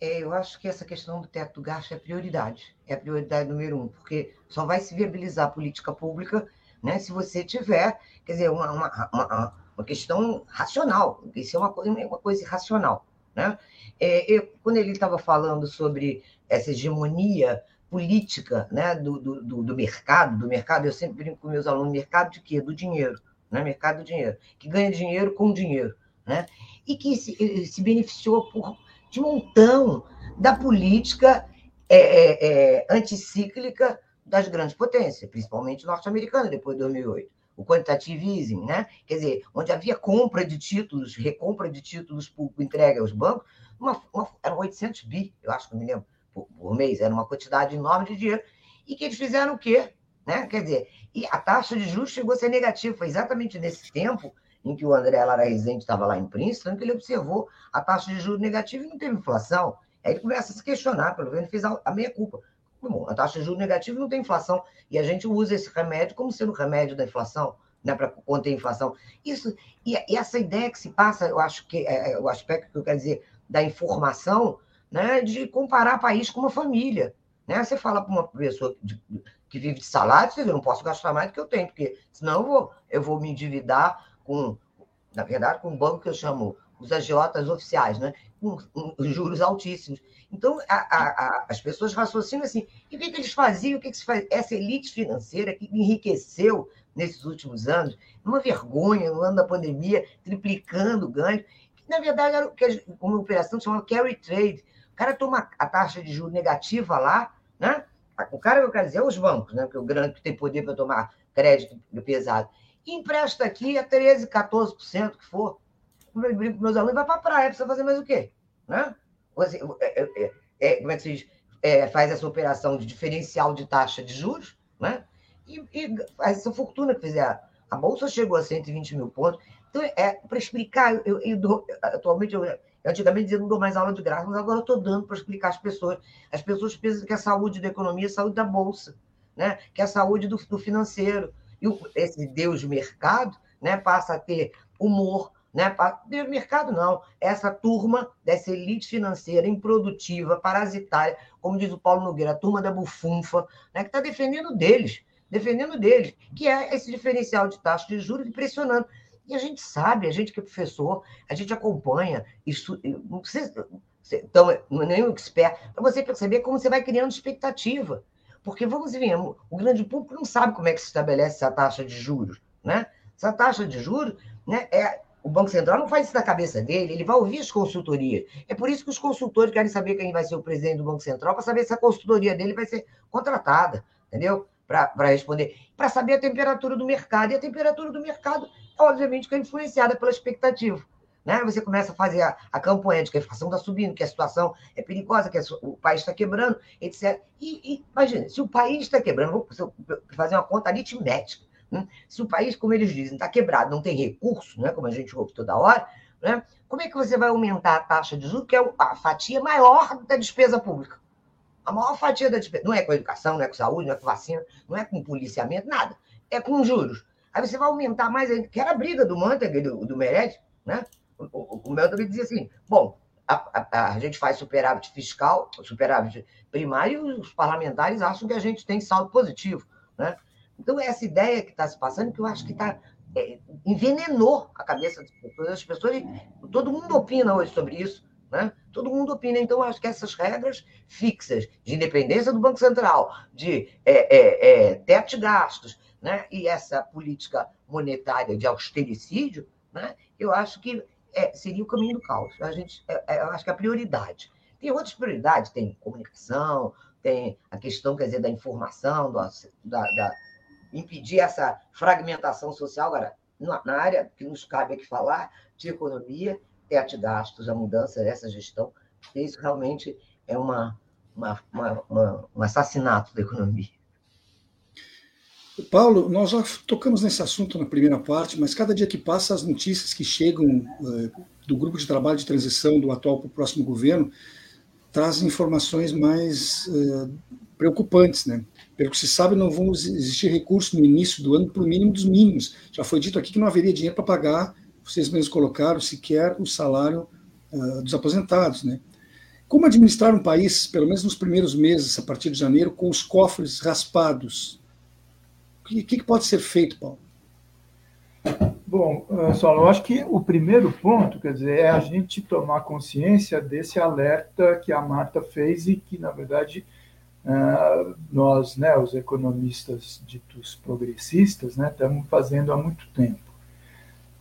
É, eu acho que essa questão do teto do gasto é prioridade, é a prioridade número um, porque só vai se viabilizar a política pública né, se você tiver, quer dizer, uma, uma, uma, uma questão racional, isso é uma coisa, uma coisa irracional. Né? É, eu, quando ele estava falando sobre essa hegemonia política né, do, do, do, mercado, do mercado, eu sempre brinco com meus alunos, mercado de quê? Do dinheiro, né? mercado do dinheiro, que ganha dinheiro com dinheiro, né? e que se, eh, se beneficiou por, de montão da política é, é, anticíclica das grandes potências, principalmente norte-americana, depois de 2008. O quantitative easing, né? quer dizer, onde havia compra de títulos, recompra de títulos público entregue aos bancos, uma, uma, eram 800 bi, eu acho que não me lembro, por, mês, era uma quantidade enorme de dinheiro, e que eles fizeram o quê? Né? Quer dizer, e a taxa de juros chegou a ser negativa. Foi exatamente nesse tempo em que o André Lara Rezende estava lá em Princeton que ele observou a taxa de juros negativa e não teve inflação. Aí ele começa a se questionar, pelo menos fez a meia-culpa. Bom, a taxa de juros negativa não tem inflação, e a gente usa esse remédio como sendo remédio da inflação, né, para conter a inflação. Isso, e, e, essa ideia que se passa, eu acho que é, é o aspecto que eu quero dizer da informação, né, de comparar país com uma família. Né? Você fala para uma pessoa de, que vive de salário, você diz, eu não posso gastar mais do que eu tenho, porque senão eu vou, eu vou me endividar com, na verdade, com um banco que eu chamo os agiotas oficiais, né? com, com juros altíssimos. Então, a, a, a, as pessoas raciocinam assim, e o que, que eles faziam? O que, que se faz? Essa elite financeira que enriqueceu nesses últimos anos, uma vergonha no ano da pandemia, triplicando o ganho. Na verdade, era uma operação chamada carry trade. O cara toma a taxa de juros negativa lá, né? O cara, eu quero dizer, é os bancos, né? Porque o grande que tem poder para tomar crédito pesado. E empresta aqui a 13%, 14%, que for. Eu brinco com meus alunos, vai para a praia, precisa fazer mais o quê? Né? Você, é, é, é, como é que se diz? É, faz essa operação de diferencial de taxa de juros, né? E, e faz essa fortuna que fizer. A Bolsa chegou a 120 mil pontos. Então, é para explicar, eu, eu dou, atualmente, eu, antigamente dizia não dou mais aula de graça, mas agora eu estou dando para explicar às pessoas. As pessoas pensam que a saúde da economia é a saúde da Bolsa, né? que é a saúde do, do financeiro. E o, esse Deus mercado né, passa a ter humor, né? Deus mercado não, essa turma dessa elite financeira improdutiva, parasitária, como diz o Paulo Nogueira, a turma da bufunfa, né, que está defendendo deles, defendendo deles, que é esse diferencial de taxa de juros impressionante. E a gente sabe, a gente que é professor, a gente acompanha, isso, não precisa, então, é nenhum expert, para você perceber como você vai criando expectativa. Porque, vamos ver, o grande público não sabe como é que se estabelece essa taxa de juros. Né? Essa taxa de juros, né, é, o Banco Central não faz isso da cabeça dele, ele vai ouvir as consultorias. É por isso que os consultores querem saber quem vai ser o presidente do Banco Central, para saber se a consultoria dele vai ser contratada, entendeu? Para responder. Para saber a temperatura do mercado. E a temperatura do mercado, obviamente, que é influenciada pela expectativa. Né? Você começa a fazer a, a campanha de que a inflação está subindo, que a situação é perigosa, que a, o país está quebrando, etc. E, e imagina, se o país está quebrando, vou fazer uma conta aritmética. Né? Se o país, como eles dizem, está quebrado, não tem recurso, né? como a gente ouve toda hora, né? como é que você vai aumentar a taxa de juros, que é a fatia maior da despesa pública? A maior fatia da despesa. Não é com educação, não é com saúde, não é com vacina, não é com policiamento, nada. É com juros. Aí você vai aumentar mais ainda, que era a briga do Mantega e do, do Mered, né? o, o Melton dizia assim: bom, a, a, a, gente faz superávit fiscal, superávit primário, e os parlamentares acham que a gente tem saldo positivo. Né? Então, essa ideia que está se passando, que eu acho que está. É, envenenou a cabeça das pessoas. As pessoas. Todo mundo opina hoje sobre isso. Né? Todo mundo opina. Então, acho que essas regras fixas de independência do Banco Central, de é, é, é teto de gastos, né? e essa política monetária de austericídio, né? eu acho que é, seria o caminho do caos. A gente, é, é, eu acho que a prioridade. Tem outras prioridades, tem comunicação, tem a questão, quer dizer, da informação, da, da impedir essa fragmentação social. Agora, na área que nos cabe aqui falar, de economia, teto de gastos, a mudança dessa gestão, isso realmente é uma, uma, uma, uma um assassinato da economia. Paulo, nós já tocamos nesse assunto na primeira parte, mas cada dia que passa, as notícias que chegam uh, do grupo de trabalho de transição do atual para o próximo governo trazem informações mais uh, preocupantes, né? Pelo que se sabe, não vão existir recursos no início do ano o mínimo dos mínimos. Já foi dito aqui que não haveria dinheiro para pagar, vocês mesmos colocaram, sequer o salário uh, dos aposentados, né? Como administrar um país, pelo menos nos primeiros meses, a partir de janeiro, com os cofres raspados? O que, que pode ser feito, Paulo? Bom, eh, Saulo, eu acho que o primeiro ponto, quer dizer, é a gente tomar consciência desse alerta que a Marta fez e que, na verdade, eh, nós, né, os economistas ditos progressistas, né, estamos fazendo há muito tempo.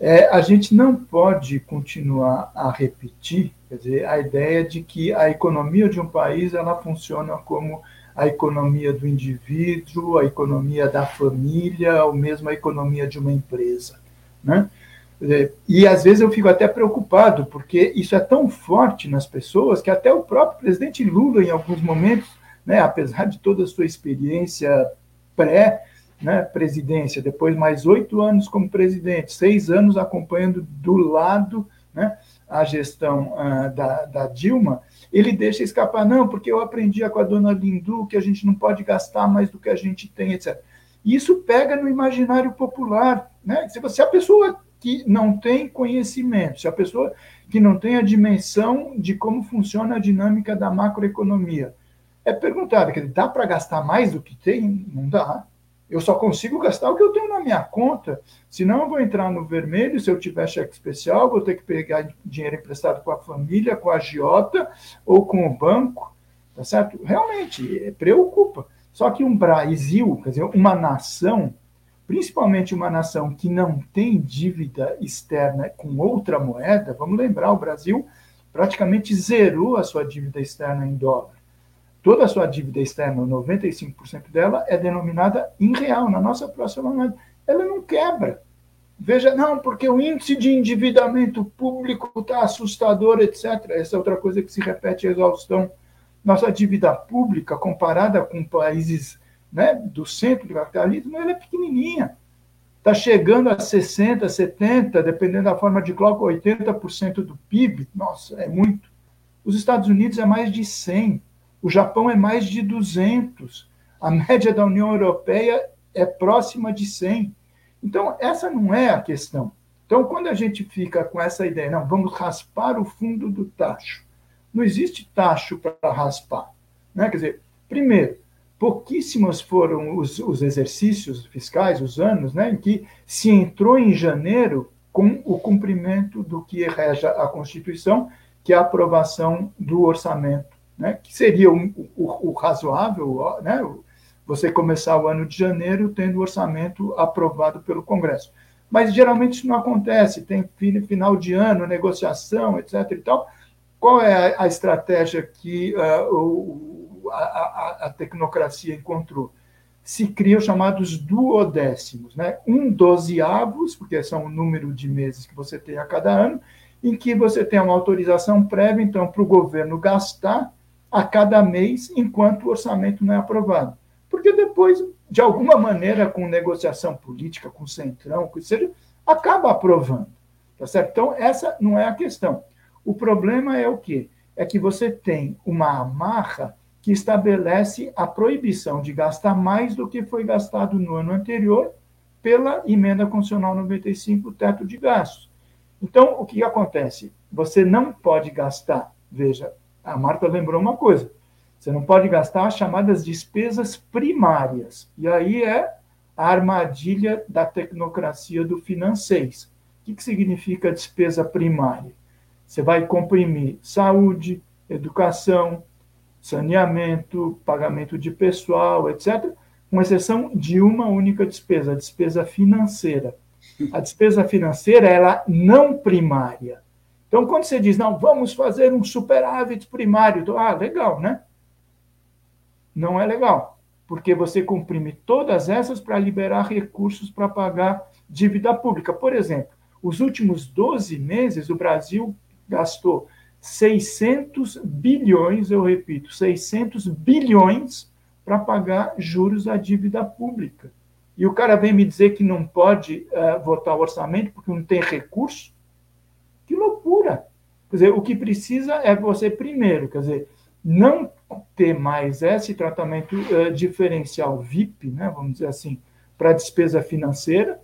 É, a gente não pode continuar a repetir, quer dizer, a ideia de que a economia de um país ela funciona como a economia do indivíduo, a economia da família, ou mesmo a economia de uma empresa. Né? E às vezes eu fico até preocupado, porque isso é tão forte nas pessoas que até o próprio presidente Lula, em alguns momentos, né, apesar de toda a sua experiência pré-presidência, né, depois mais oito anos como presidente, seis anos acompanhando do lado né, a gestão uh, da, da Dilma, ele deixa escapar, não, porque eu aprendi com a dona Lindu que a gente não pode gastar mais do que a gente tem, etc. Isso pega no imaginário popular. Né? Se, você, a pessoa que não tem conhecimento, se a pessoa que não tem a dimensão de como funciona a dinâmica da macroeconomia, é perguntada, dá para gastar mais do que tem? Não dá. Eu só consigo gastar o que eu tenho na minha conta. Senão eu vou entrar no vermelho, se eu tiver cheque especial, vou ter que pegar dinheiro emprestado com a família, com a agiota ou com o banco. Tá certo? Realmente, preocupa. Só que um Brasil, quer dizer, uma nação, principalmente uma nação que não tem dívida externa com outra moeda, vamos lembrar, o Brasil praticamente zerou a sua dívida externa em dólar. Toda a sua dívida externa, 95% dela, é denominada em real, na nossa próxima moeda. Ela não quebra. Veja, não, porque o índice de endividamento público está assustador, etc. Essa é outra coisa que se repete a exaustão. Nossa dívida pública, comparada com países né, do centro do capitalismo, ela é pequenininha. Está chegando a 60%, 70%, dependendo da forma de cálculo, 80% do PIB. Nossa, é muito. Os Estados Unidos é mais de 100%. O Japão é mais de 200. A média da União Europeia é próxima de 100. Então, essa não é a questão. Então, quando a gente fica com essa ideia, não, vamos raspar o fundo do tacho. Não existe tacho para raspar. Né? Quer dizer, primeiro, pouquíssimos foram os, os, exercícios fiscais, os anos, né, em que se entrou em janeiro com o cumprimento do que rege a Constituição, que é a aprovação do orçamento, né, que seria o, o, o razoável, né, você começar o ano de janeiro tendo o orçamento aprovado pelo Congresso. Mas geralmente isso não acontece, tem final de ano, negociação, etc. E tal. Qual é a, estratégia que uh, o a, a, tecnocracia encontrou? Se criam chamados duodécimos, né? um dozeavos, porque são o número de meses que você tem a cada ano, em que você tem uma autorização prévia, então, para o governo gastar a cada mês, enquanto o orçamento não é aprovado. Porque depois, de alguma maneira, com negociação política, com centrão, com seja, acaba aprovando. Tá certo? Então, essa não é a questão. O problema é o quê? É que você tem uma amarra que estabelece a proibição de gastar mais do que foi gastado no ano anterior pela emenda constitucional 95, o teto de gastos. Então, o que acontece? Você não pode gastar, veja, a Marta lembrou uma coisa, você não pode gastar as chamadas despesas primárias. E aí é a armadilha da tecnocracia do financeiro. O que, que significa despesa primária? Você vai comprimir saúde, educação, saneamento, pagamento de pessoal, etc., com exceção de uma única despesa, a despesa financeira. A despesa financeira ela não primária. Então, quando você diz, não, vamos fazer um superávit primário, então, ah, legal, né? Não é legal, porque você comprime todas essas para liberar recursos para pagar dívida pública. Por exemplo, os últimos 12 meses, o Brasil gastou 600 bilhões, eu repito, 600 bilhões para pagar juros da dívida pública. E o cara vem me dizer que não pode uh, votar o orçamento porque não tem recurso? Que loucura! Quer dizer, o que precisa é você, primeiro, quer dizer, não ter mais esse tratamento uh, diferencial VIP, né, vamos dizer assim, para despesa financeira,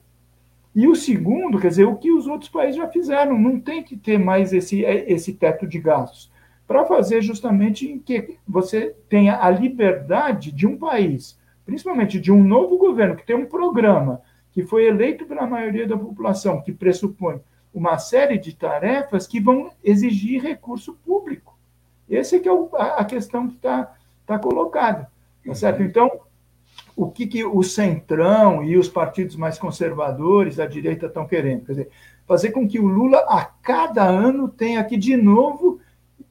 e o segundo, quer dizer, o que os outros países já fizeram, não tem que ter mais esse, esse teto de gastos, para fazer justamente em que você tenha a liberdade de um país, principalmente de um novo governo, que tem um programa que foi eleito pela maioria da população, que pressupõe uma série de tarefas que vão exigir recurso público. Essa é que é a questão que está tá colocada. Tá certo? Uhum. Então, o que, que o Centrão e os partidos mais conservadores, a direita, estão querendo. Quer dizer, fazer com que o Lula, a cada ano, tenha que, de novo,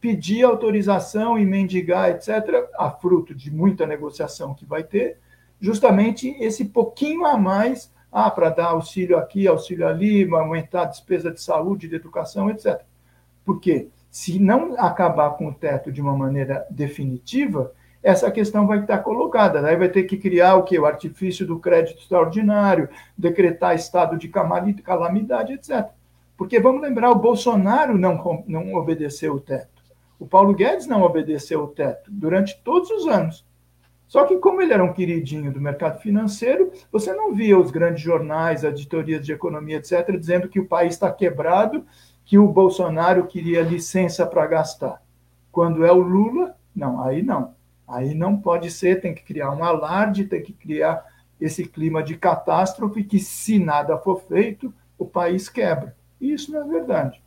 pedir autorização e mendigar, etc., a fruto de muita negociação que vai ter, justamente esse pouquinho a mais ah, para dar auxílio aqui, auxílio ali, aumentar a despesa de saúde, de educação, etc. Porque se não acabar com o teto de uma maneira definitiva, essa questão vai estar colocada. Daí vai ter que criar o que? O artifício do crédito extraordinário, decretar estado de calamidade, etc. Porque vamos lembrar, o Bolsonaro não, não obedeceu o teto. O Paulo Guedes não obedeceu o teto durante todos os anos. Só que, como ele era um queridinho do mercado financeiro, você não via os grandes jornais, editorias de economia, etc., dizendo que o país está quebrado, que o Bolsonaro queria licença para gastar. Quando é o Lula, não, aí não. Aí não pode ser, tem que criar um alarde, tem que criar esse clima de catástrofe que, se nada for feito, o país quebra. E isso não é verdade.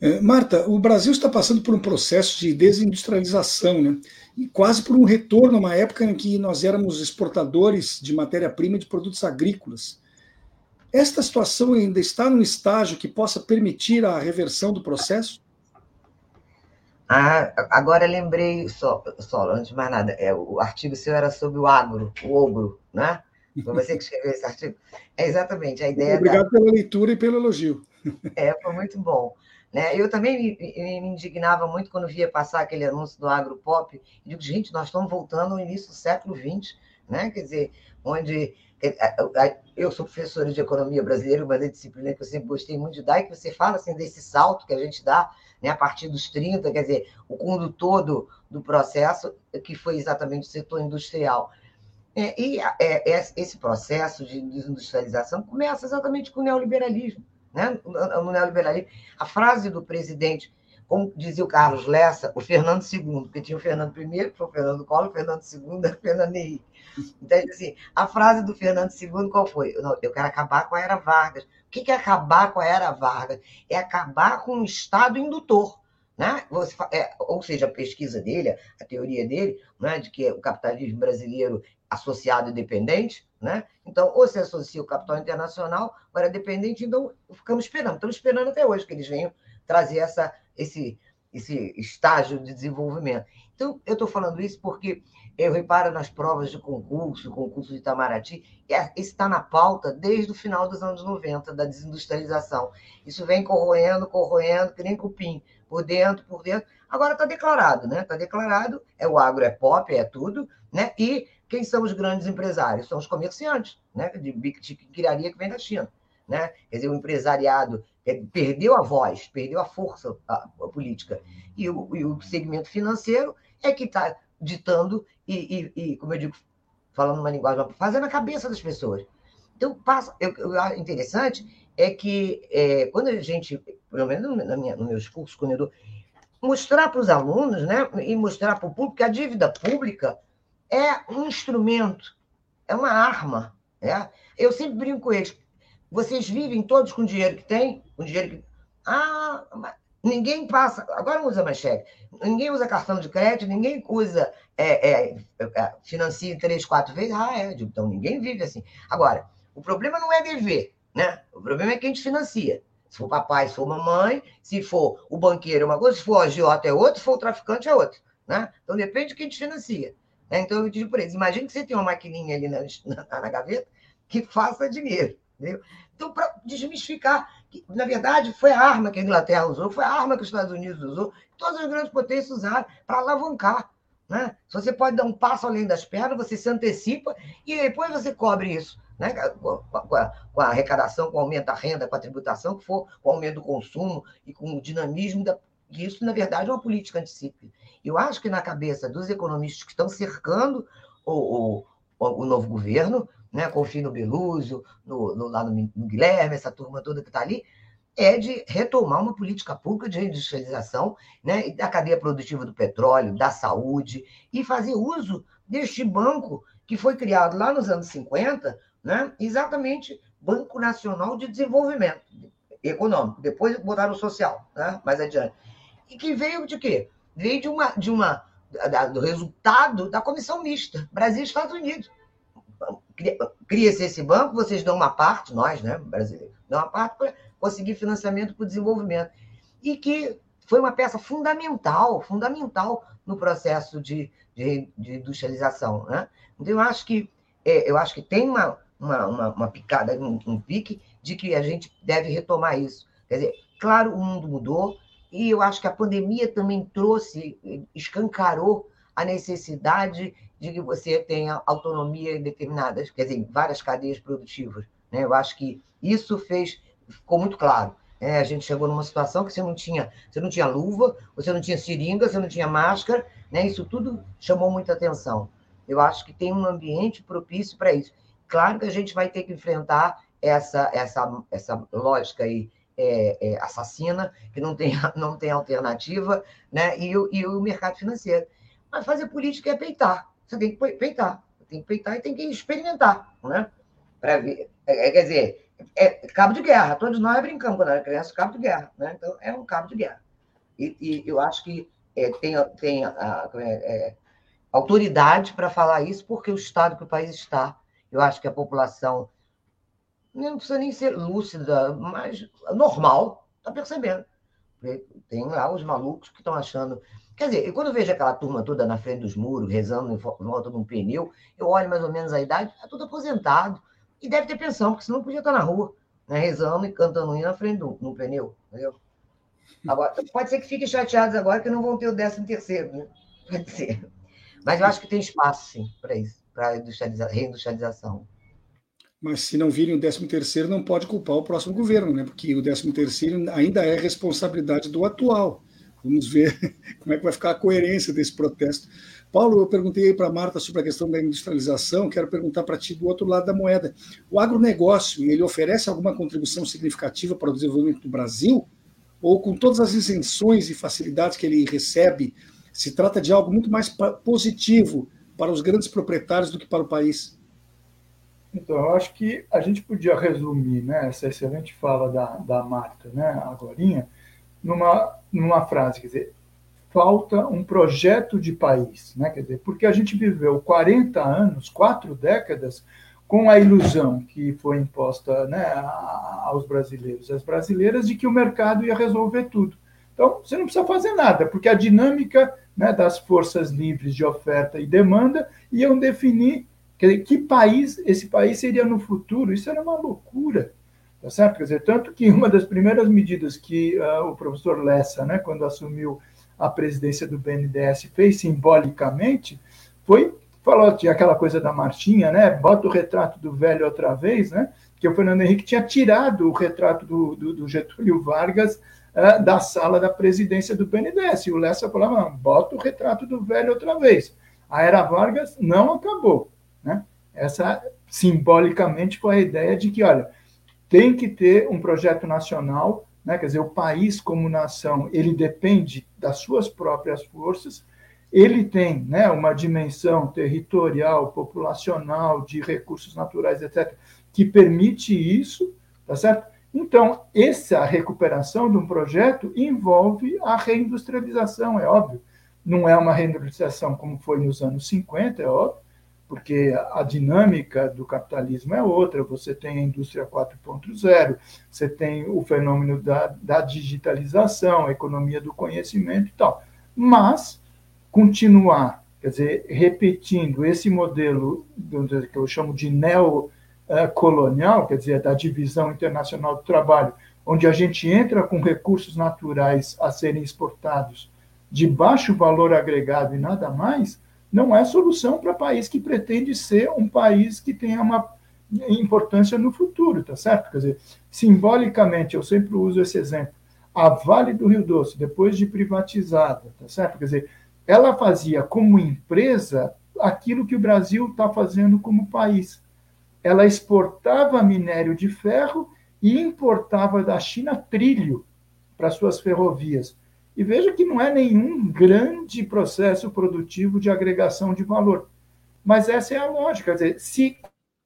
É, Marta, o Brasil está passando por um processo de desindustrialização, né? E quase por um retorno a uma época em que nós éramos exportadores de matéria-prima e de produtos agrícolas. Esta situação ainda está num estágio que possa permitir a reversão do processo? Ah, agora lembrei, só, só, antes de mais nada, é, o artigo seu era sobre o agro, o ogro, né? Foi você que escreveu esse artigo? É exatamente a ideia. Obrigado da... pela leitura e pelo elogio. É, foi muito bom. Né? Eu também me, me, indignava muito quando via passar aquele anúncio do agropop. E digo, gente, nós estamos voltando ao início do século XX, né? quer dizer, onde. Eu sou professora de economia brasileira, uma disciplina que eu sempre gostei muito de dar, e que você fala assim, desse salto que a gente dá né, a partir dos 30, quer dizer, o condutor do, do processo, que foi exatamente o setor industrial. É, e é, é, esse processo de desindustrialização começa exatamente com o neoliberalismo. Né? No neoliberalismo, a frase do presidente, como dizia o Carlos Lessa, o Fernando II, porque tinha o Fernando I, que foi o Fernando Collor, o Fernando II o Fernando Henrique. Então, assim, a frase do Fernando II qual foi? Eu, eu quero acabar com a era Vargas. O que é acabar com a era Vargas? É acabar com o Estado indutor. Né? Você, é, ou seja, a pesquisa dele, a teoria dele, né, de que o capitalismo brasileiro associado e dependente, né? Então, ou se associa o capital internacional, ou era dependente, então ficamos esperando. Estamos esperando até hoje que eles venham trazer essa, esse, esse estágio de desenvolvimento. Então, eu estou falando isso porque eu reparo nas provas de concurso, concurso de Itamaraty, e é, isso está na pauta desde o final dos anos 90, da desindustrialização. Isso vem corroendo, corroendo, que nem cupim, por dentro, por dentro. Agora está declarado, né? Está declarado, é o agro, é pop, é tudo, né? E quem são os grandes empresários? São os comerciantes, né? De criaria que vem da China. Né? Quer dizer, o empresariado perdeu a voz, perdeu a força a, a política. E o, e o segmento financeiro é que está ditando e, e, e, como eu digo, falando uma linguagem, fazendo a cabeça das pessoas. Então, passa, eu, eu interessante é que é, quando a gente, pelo menos na minha, no meu discurso, quando eu dou, mostrar para os alunos, né, e mostrar para o público que a dívida pública é um instrumento, é uma arma. Né? Eu sempre brinco com eles. Vocês vivem todos com o dinheiro que tem, com o dinheiro que. Ah, Ninguém passa, agora não usa mais cheque, ninguém usa cartão de crédito, ninguém usa, é, é, é, financia três, quatro vezes. Ah, é, então ninguém vive assim. Agora, o problema não é dever, né? O problema é quem te financia. Se for papai, se for mamãe, se for o banqueiro é uma coisa, se for o agiota é outro, se for o traficante é outro. Né? Então depende de quem te financia. Né? Então eu digo por eles, imagine que você tem uma maquininha ali na, na, na gaveta que faça dinheiro. Entendeu? Então, para desmistificar que, na verdade, foi a arma que a Inglaterra usou, foi a arma que os Estados Unidos usou, todas as grandes potências usaram para alavancar. Né? Se você pode dar um passo além das pernas, você se antecipa e depois você cobre isso. Né? Com, a, com a arrecadação, com o aumento da renda, com a tributação, que for, com o aumento do consumo e com o dinamismo da, isso, na verdade, é uma política anticíclica. Eu acho que na cabeça dos economistas que estão cercando o, o, o novo governo, né, confio no Belúzio, no, no, lá no, no Guilherme, essa turma toda que está ali, é de retomar uma política pública de reindustrialização né, da cadeia produtiva do petróleo, da saúde, e fazer uso deste banco que foi criado lá nos anos 50, né, exatamente Banco Nacional de Desenvolvimento Econômico, depois botaram o social, né, mais adiante. E que veio de quê? Veio de uma, de uma da, do resultado da comissão mista, Brasil e Estados Unidos cria-se esse banco, vocês dão uma parte, nós, né, brasileiros, dão uma parte para conseguir financiamento para o desenvolvimento. E que foi uma peça fundamental, fundamental no processo de, de, de industrialização. Né? Então, eu acho que, é, eu acho que tem uma, uma, uma, uma picada, um, um pique de que a gente deve retomar isso. Quer dizer, claro, o mundo mudou, e eu acho que a pandemia também trouxe, escancarou a necessidade de que você tenha autonomia em determinadas, quer dizer, várias cadeias produtivas. Né? Eu acho que isso fez, ficou muito claro. É, a gente chegou numa situação que você não tinha, você não tinha luva, você não tinha seringa, você não tinha máscara, né? Isso tudo chamou muita atenção. Eu acho que tem um ambiente propício para isso. Claro que a gente vai ter que enfrentar essa essa essa lógica aí é, é, assassina que não tem não tem alternativa, né? E, e o mercado financeiro. Mas fazer política é peitar. Você tem que peitar. Tem que peitar e tem que experimentar, né? Para ver. É, é, quer dizer, é cabo de guerra. Todos nós brincamos quando era criança, cabo de guerra. Né? Então, é um cabo de guerra. E, e eu acho que é, tem, tem a, é, é, autoridade para falar isso, porque o estado que o país está, eu acho que a população não precisa nem ser lúcida, mas normal, está percebendo. Tem lá os malucos que estão achando. Quer dizer, quando eu vejo aquela turma toda na frente dos muros, rezando em volta de um pneu, eu olho mais ou menos a idade, está tudo aposentado. E deve ter pensão, porque senão podia estar na rua, né, rezando e cantando hino na frente do, no pneu. Entendeu? Agora, pode ser que fiquem chateados agora que não vão ter o 13 terceiro, né? Pode ser. Mas eu acho que tem espaço, sim, para isso, para reindustrialização. Mas se não virem o 13 terceiro, não pode culpar o próximo governo, né? Porque o 13 terceiro ainda é responsabilidade do atual. Vamos ver como é que vai ficar a coerência desse protesto. Paulo, eu perguntei para a Marta sobre a questão da industrialização, quero perguntar para ti do outro lado da moeda. O agronegócio, ele oferece alguma contribuição significativa para o desenvolvimento do Brasil? Ou com todas as isenções e facilidades que ele recebe, se trata de algo muito mais positivo para os grandes proprietários do que para o país? Então, eu acho que a gente podia resumir né, essa excelente fala da, da Marta, né, agorinha, numa, numa frase, quer dizer, falta um projeto de país, né, quer dizer, porque a gente viveu 40 anos, quatro décadas, com a ilusão que foi imposta né, aos brasileiros e às brasileiras de que o mercado ia resolver tudo. Então, você não precisa fazer nada, porque a dinâmica né, das forças livres de oferta e demanda iam definir que, que país esse país seria no futuro. Isso era uma loucura. Tá certo? Quer dizer, tanto que uma das primeiras medidas que uh, o professor Lessa, né, quando assumiu a presidência do BNDES, fez simbolicamente, foi falou, tinha aquela coisa da Martinha, né? Bota o retrato do velho outra vez, né? Que o Fernando Henrique tinha tirado o retrato do, do, do Getúlio Vargas uh, da sala da presidência do BNDES. E o Lessa falava, bota o retrato do velho outra vez. A era Vargas não acabou, né? Essa, simbolicamente, foi a ideia de que, olha, tem que ter um projeto nacional, né? quer dizer, o país como nação, ele depende das suas próprias forças, ele tem né, uma dimensão territorial, populacional, de recursos naturais, etc., que permite isso, tá certo? Então, essa recuperação de um projeto envolve a reindustrialização, é óbvio. Não é uma reindustrialização como foi nos anos 50, é óbvio, porque a dinâmica do capitalismo é outra. Você tem a indústria 4.0, você tem o fenômeno da, da digitalização, a economia do conhecimento e tal. Mas continuar, quer dizer, repetindo esse modelo que eu chamo de neocolonial, quer dizer, da divisão internacional do trabalho, onde a gente entra com recursos naturais a serem exportados de baixo valor agregado e nada mais, não é solução para país que pretende ser um país que tenha uma importância no futuro, tá certo? Quer dizer, simbolicamente, eu sempre uso esse exemplo, a Vale do Rio Doce, depois de privatizada, tá certo? Quer dizer, ela fazia como empresa aquilo que o Brasil está fazendo como país. Ela exportava minério de ferro e importava da China trilho para suas ferrovias. E veja que não é nenhum grande processo produtivo de agregação de valor. Mas essa é a lógica. Dizer, se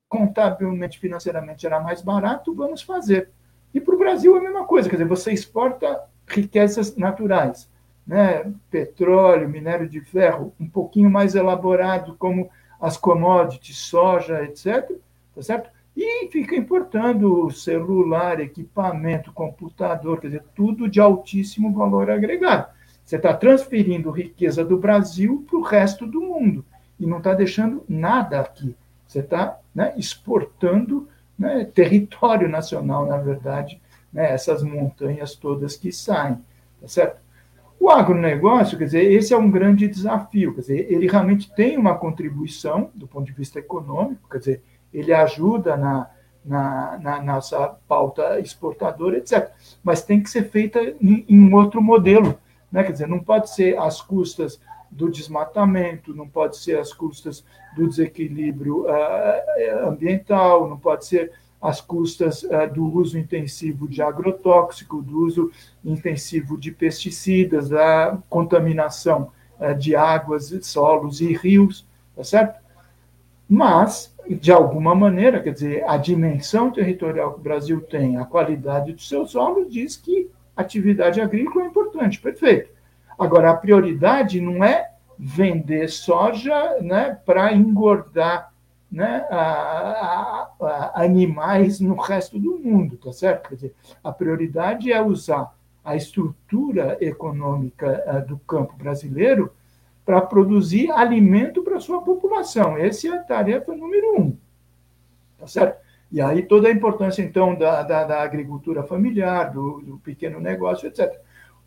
contabilmente, financeiramente era mais barato, vamos fazer. E para o Brasil é a mesma coisa. Quer dizer, você exporta riquezas naturais né, petróleo, minério de ferro, um pouquinho mais elaborado, como as commodities, soja, etc., tá certo? E fica importando celular, equipamento, computador, quer dizer, tudo de altíssimo valor agregado. Você está transferindo riqueza do Brasil para o resto do mundo e não está deixando nada aqui. Você está né, exportando né, território nacional, na verdade, né, essas montanhas todas que saem, tá certo? O agronegócio, quer dizer, esse é um grande desafio, quer dizer, ele realmente tem uma contribuição do ponto de vista econômico, quer dizer, ele ajuda na, na, na nossa pauta exportadora, etc. Mas tem que ser feita em, em outro modelo, né? quer dizer, não pode ser às custas do desmatamento, não pode ser às custas do desequilíbrio uh, ambiental, não pode ser às custas uh, do uso intensivo de agrotóxico, do uso intensivo de pesticidas, da contaminação uh, de águas, solos e rios, tá certo? Mas, de alguma maneira, quer dizer, a dimensão territorial que o Brasil tem, a qualidade do seu solo, diz que atividade agrícola é importante, perfeito. Agora, a prioridade não é vender soja né, para engordar né, a, a, a animais no resto do mundo, tá certo? Quer dizer, a prioridade é usar a estrutura econômica uh, do campo brasileiro para produzir alimento para sua população. Essa é a tarefa número um, tá certo? E aí toda a importância, então, da, da, da agricultura familiar, do, do pequeno negócio, etc.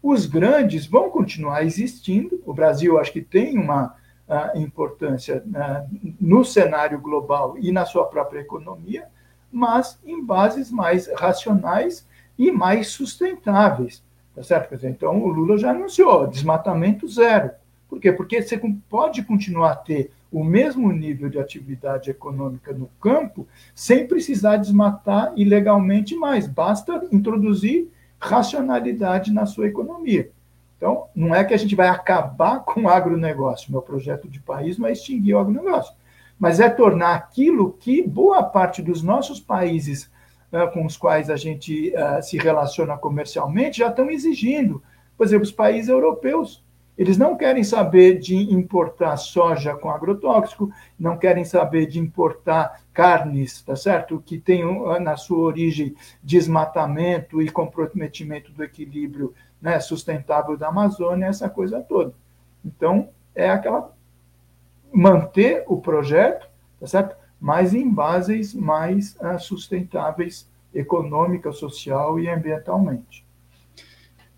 Os grandes vão continuar existindo. O Brasil, acho que tem uma uh, importância uh, no cenário global e na sua própria economia, mas em bases mais racionais e mais sustentáveis. Tá certo? Então, o Lula já anunciou desmatamento zero. Por quê? Porque você pode continuar a ter o mesmo nível de atividade econômica no campo sem precisar desmatar ilegalmente mais. Basta introduzir racionalidade na sua economia. Então, não é que a gente vai acabar com o agronegócio. Meu projeto de país não é extinguir o agronegócio, mas é tornar aquilo que boa parte dos nossos países uh, com os quais a gente uh, se relaciona comercialmente já estão exigindo. Por exemplo, os países europeus. Eles não querem saber de importar soja com agrotóxico, não querem saber de importar carnes, tá certo? Que tenham na sua origem desmatamento e comprometimento do equilíbrio né, sustentável da Amazônia, essa coisa toda. Então, é aquela manter o projeto, tá certo? Mas em bases mais uh, sustentáveis econômica, social e ambientalmente.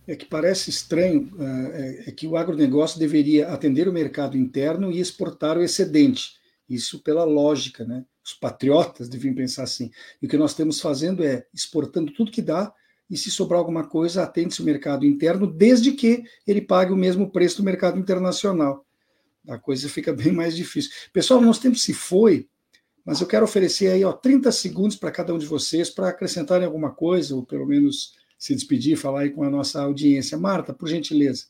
É que parece estranho uh, é que o agronegócio deveria atender o mercado interno e exportar o excedente. Isso pela lógica, né? Os patriotas deviam pensar assim. E o que nós estamos fazendo é exportando tudo que dá e se sobrar alguma coisa, atende-se o mercado interno, desde que ele pague o mesmo preço do mercado internacional. A coisa fica bem mais difícil. Pessoal, nosso tempo se foi, mas eu quero oferecer aí ó, 30 segundos para cada um de vocês para acrescentarem alguma coisa, ou pelo menos se despedir, falar aí com a nossa audiência. Marta, por gentileza.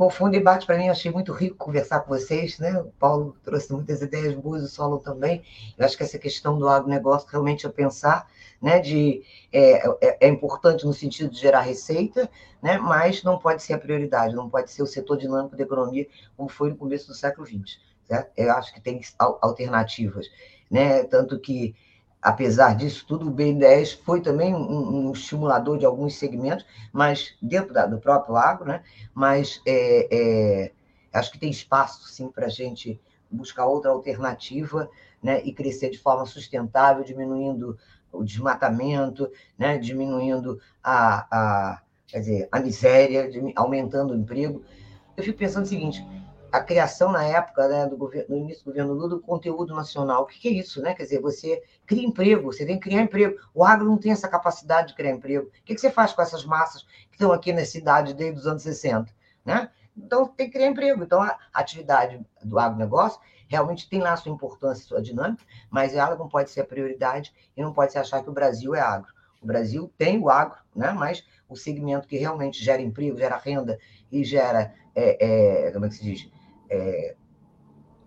Bom, foi um debate para mim, achei muito rico conversar com vocês, né? O Paulo trouxe muitas ideias boas, o Solo também. Eu acho que essa questão do agronegócio realmente é pensar, né? De, é, é, é, importante no sentido de gerar receita, né? Mas não pode ser a prioridade, não pode ser o setor dinâmico da economia, como foi no começo do século XX. Certo? Eu acho que tem alternativas, né? Tanto que apesar disso tudo, o BNDES foi também um, um estimulador de alguns segmentos, mas dentro da, do próprio agro, né? mas é, é, acho que tem espaço, sim, para a gente buscar outra alternativa né? e crescer de forma sustentável, diminuindo o desmatamento, né? diminuindo a, a, quer dizer, a miséria, aumentando o emprego. Eu fico pensando o seguinte, a criação na época né, do governo, no início do governo Lula do conteúdo nacional. O que, que, é isso, né? Quer dizer, você cria emprego, você tem que criar emprego. O agro não tem essa capacidade de criar emprego. O que, que você faz com essas massas que estão aqui na cidade desde os anos 60, né? Então tem que criar emprego. Então a atividade do agronegócio realmente tem lá sua importância, sua dinâmica, mas ela não pode ser a prioridade e não pode se achar que o Brasil é agro. O Brasil tem o agro, né? Mas o segmento que realmente gera emprego, gera renda e gera, é, é, como é que se diz? É,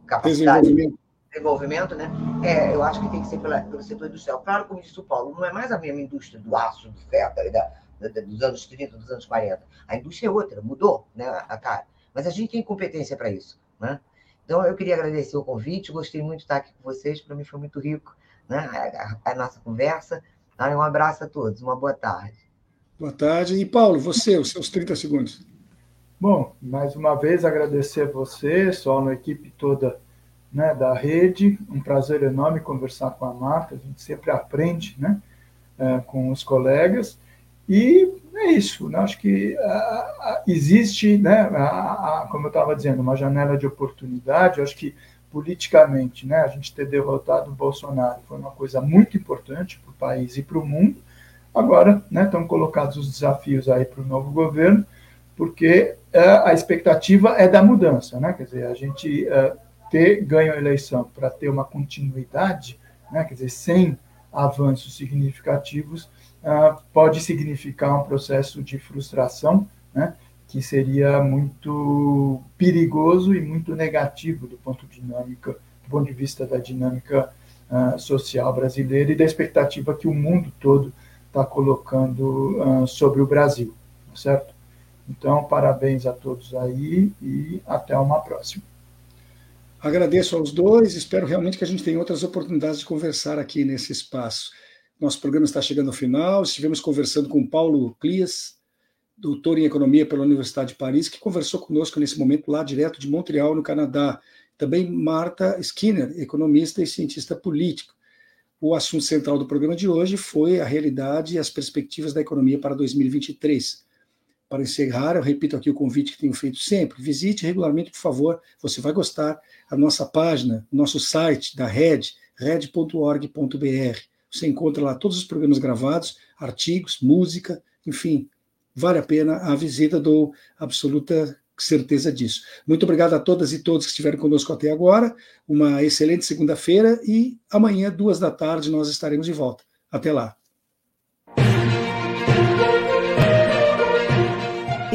capacidade desenvolvimento. de desenvolvimento, né? É, eu acho que tem que ser pela, pelo setor industrial. Claro, como disse o Paulo, não é mais a mesma indústria do aço, do ferro, da, da, dos anos 30, dos anos 40. A indústria é outra, mudou, né, a cara. Mas a gente tem competência para isso, né? Então, eu queria agradecer o convite, gostei muito de estar aqui com vocês, para mim foi muito rico né, a, a nossa conversa. Um abraço a todos, uma boa tarde. Boa tarde. E, Paulo, você, os seus 30 segundos. Bom, mais uma vez agradecer a você, só a equipe toda né, da rede. Um prazer enorme conversar com a Marta. A gente sempre aprende né, é, com os colegas. E é isso. Né? Acho que a, a, existe, né, a, como eu estava dizendo, uma janela de oportunidade. Acho que politicamente, né, a gente ter derrotado o Bolsonaro foi uma coisa muito importante para o país e para o mundo. Agora, né, estão colocados os desafios aí para o novo governo porque uh, a expectativa é da mudança, né? Quer dizer, a gente uh, ter ganho a eleição para ter uma continuidade, né? Quer dizer, sem avanços significativos, uh, pode significar um processo de frustração, né? que seria muito perigoso e muito negativo do ponto, dinâmica, do ponto de vista da dinâmica uh, social brasileira e da expectativa que o mundo todo está colocando uh, sobre o Brasil, tá certo? Então, parabéns a todos aí e até uma próxima. Agradeço aos dois, espero realmente que a gente tenha outras oportunidades de conversar aqui nesse espaço. Nosso programa está chegando ao final, estivemos conversando com Paulo Clias, doutor em economia pela Universidade de Paris, que conversou conosco nesse momento lá direto de Montreal, no Canadá. Também Marta Skinner, economista e cientista político. O assunto central do programa de hoje foi a realidade e as perspectivas da economia para 2023. Para encerrar, eu repito aqui o convite que tenho feito sempre. Visite regularmente, por favor, você vai gostar, a nossa página, nosso site da Red, red.org.br. Você encontra lá todos os programas gravados, artigos, música, enfim, vale a pena a visita, dou absoluta certeza disso. Muito obrigado a todas e todos que estiveram conosco até agora. Uma excelente segunda-feira e amanhã, duas da tarde, nós estaremos de volta. Até lá.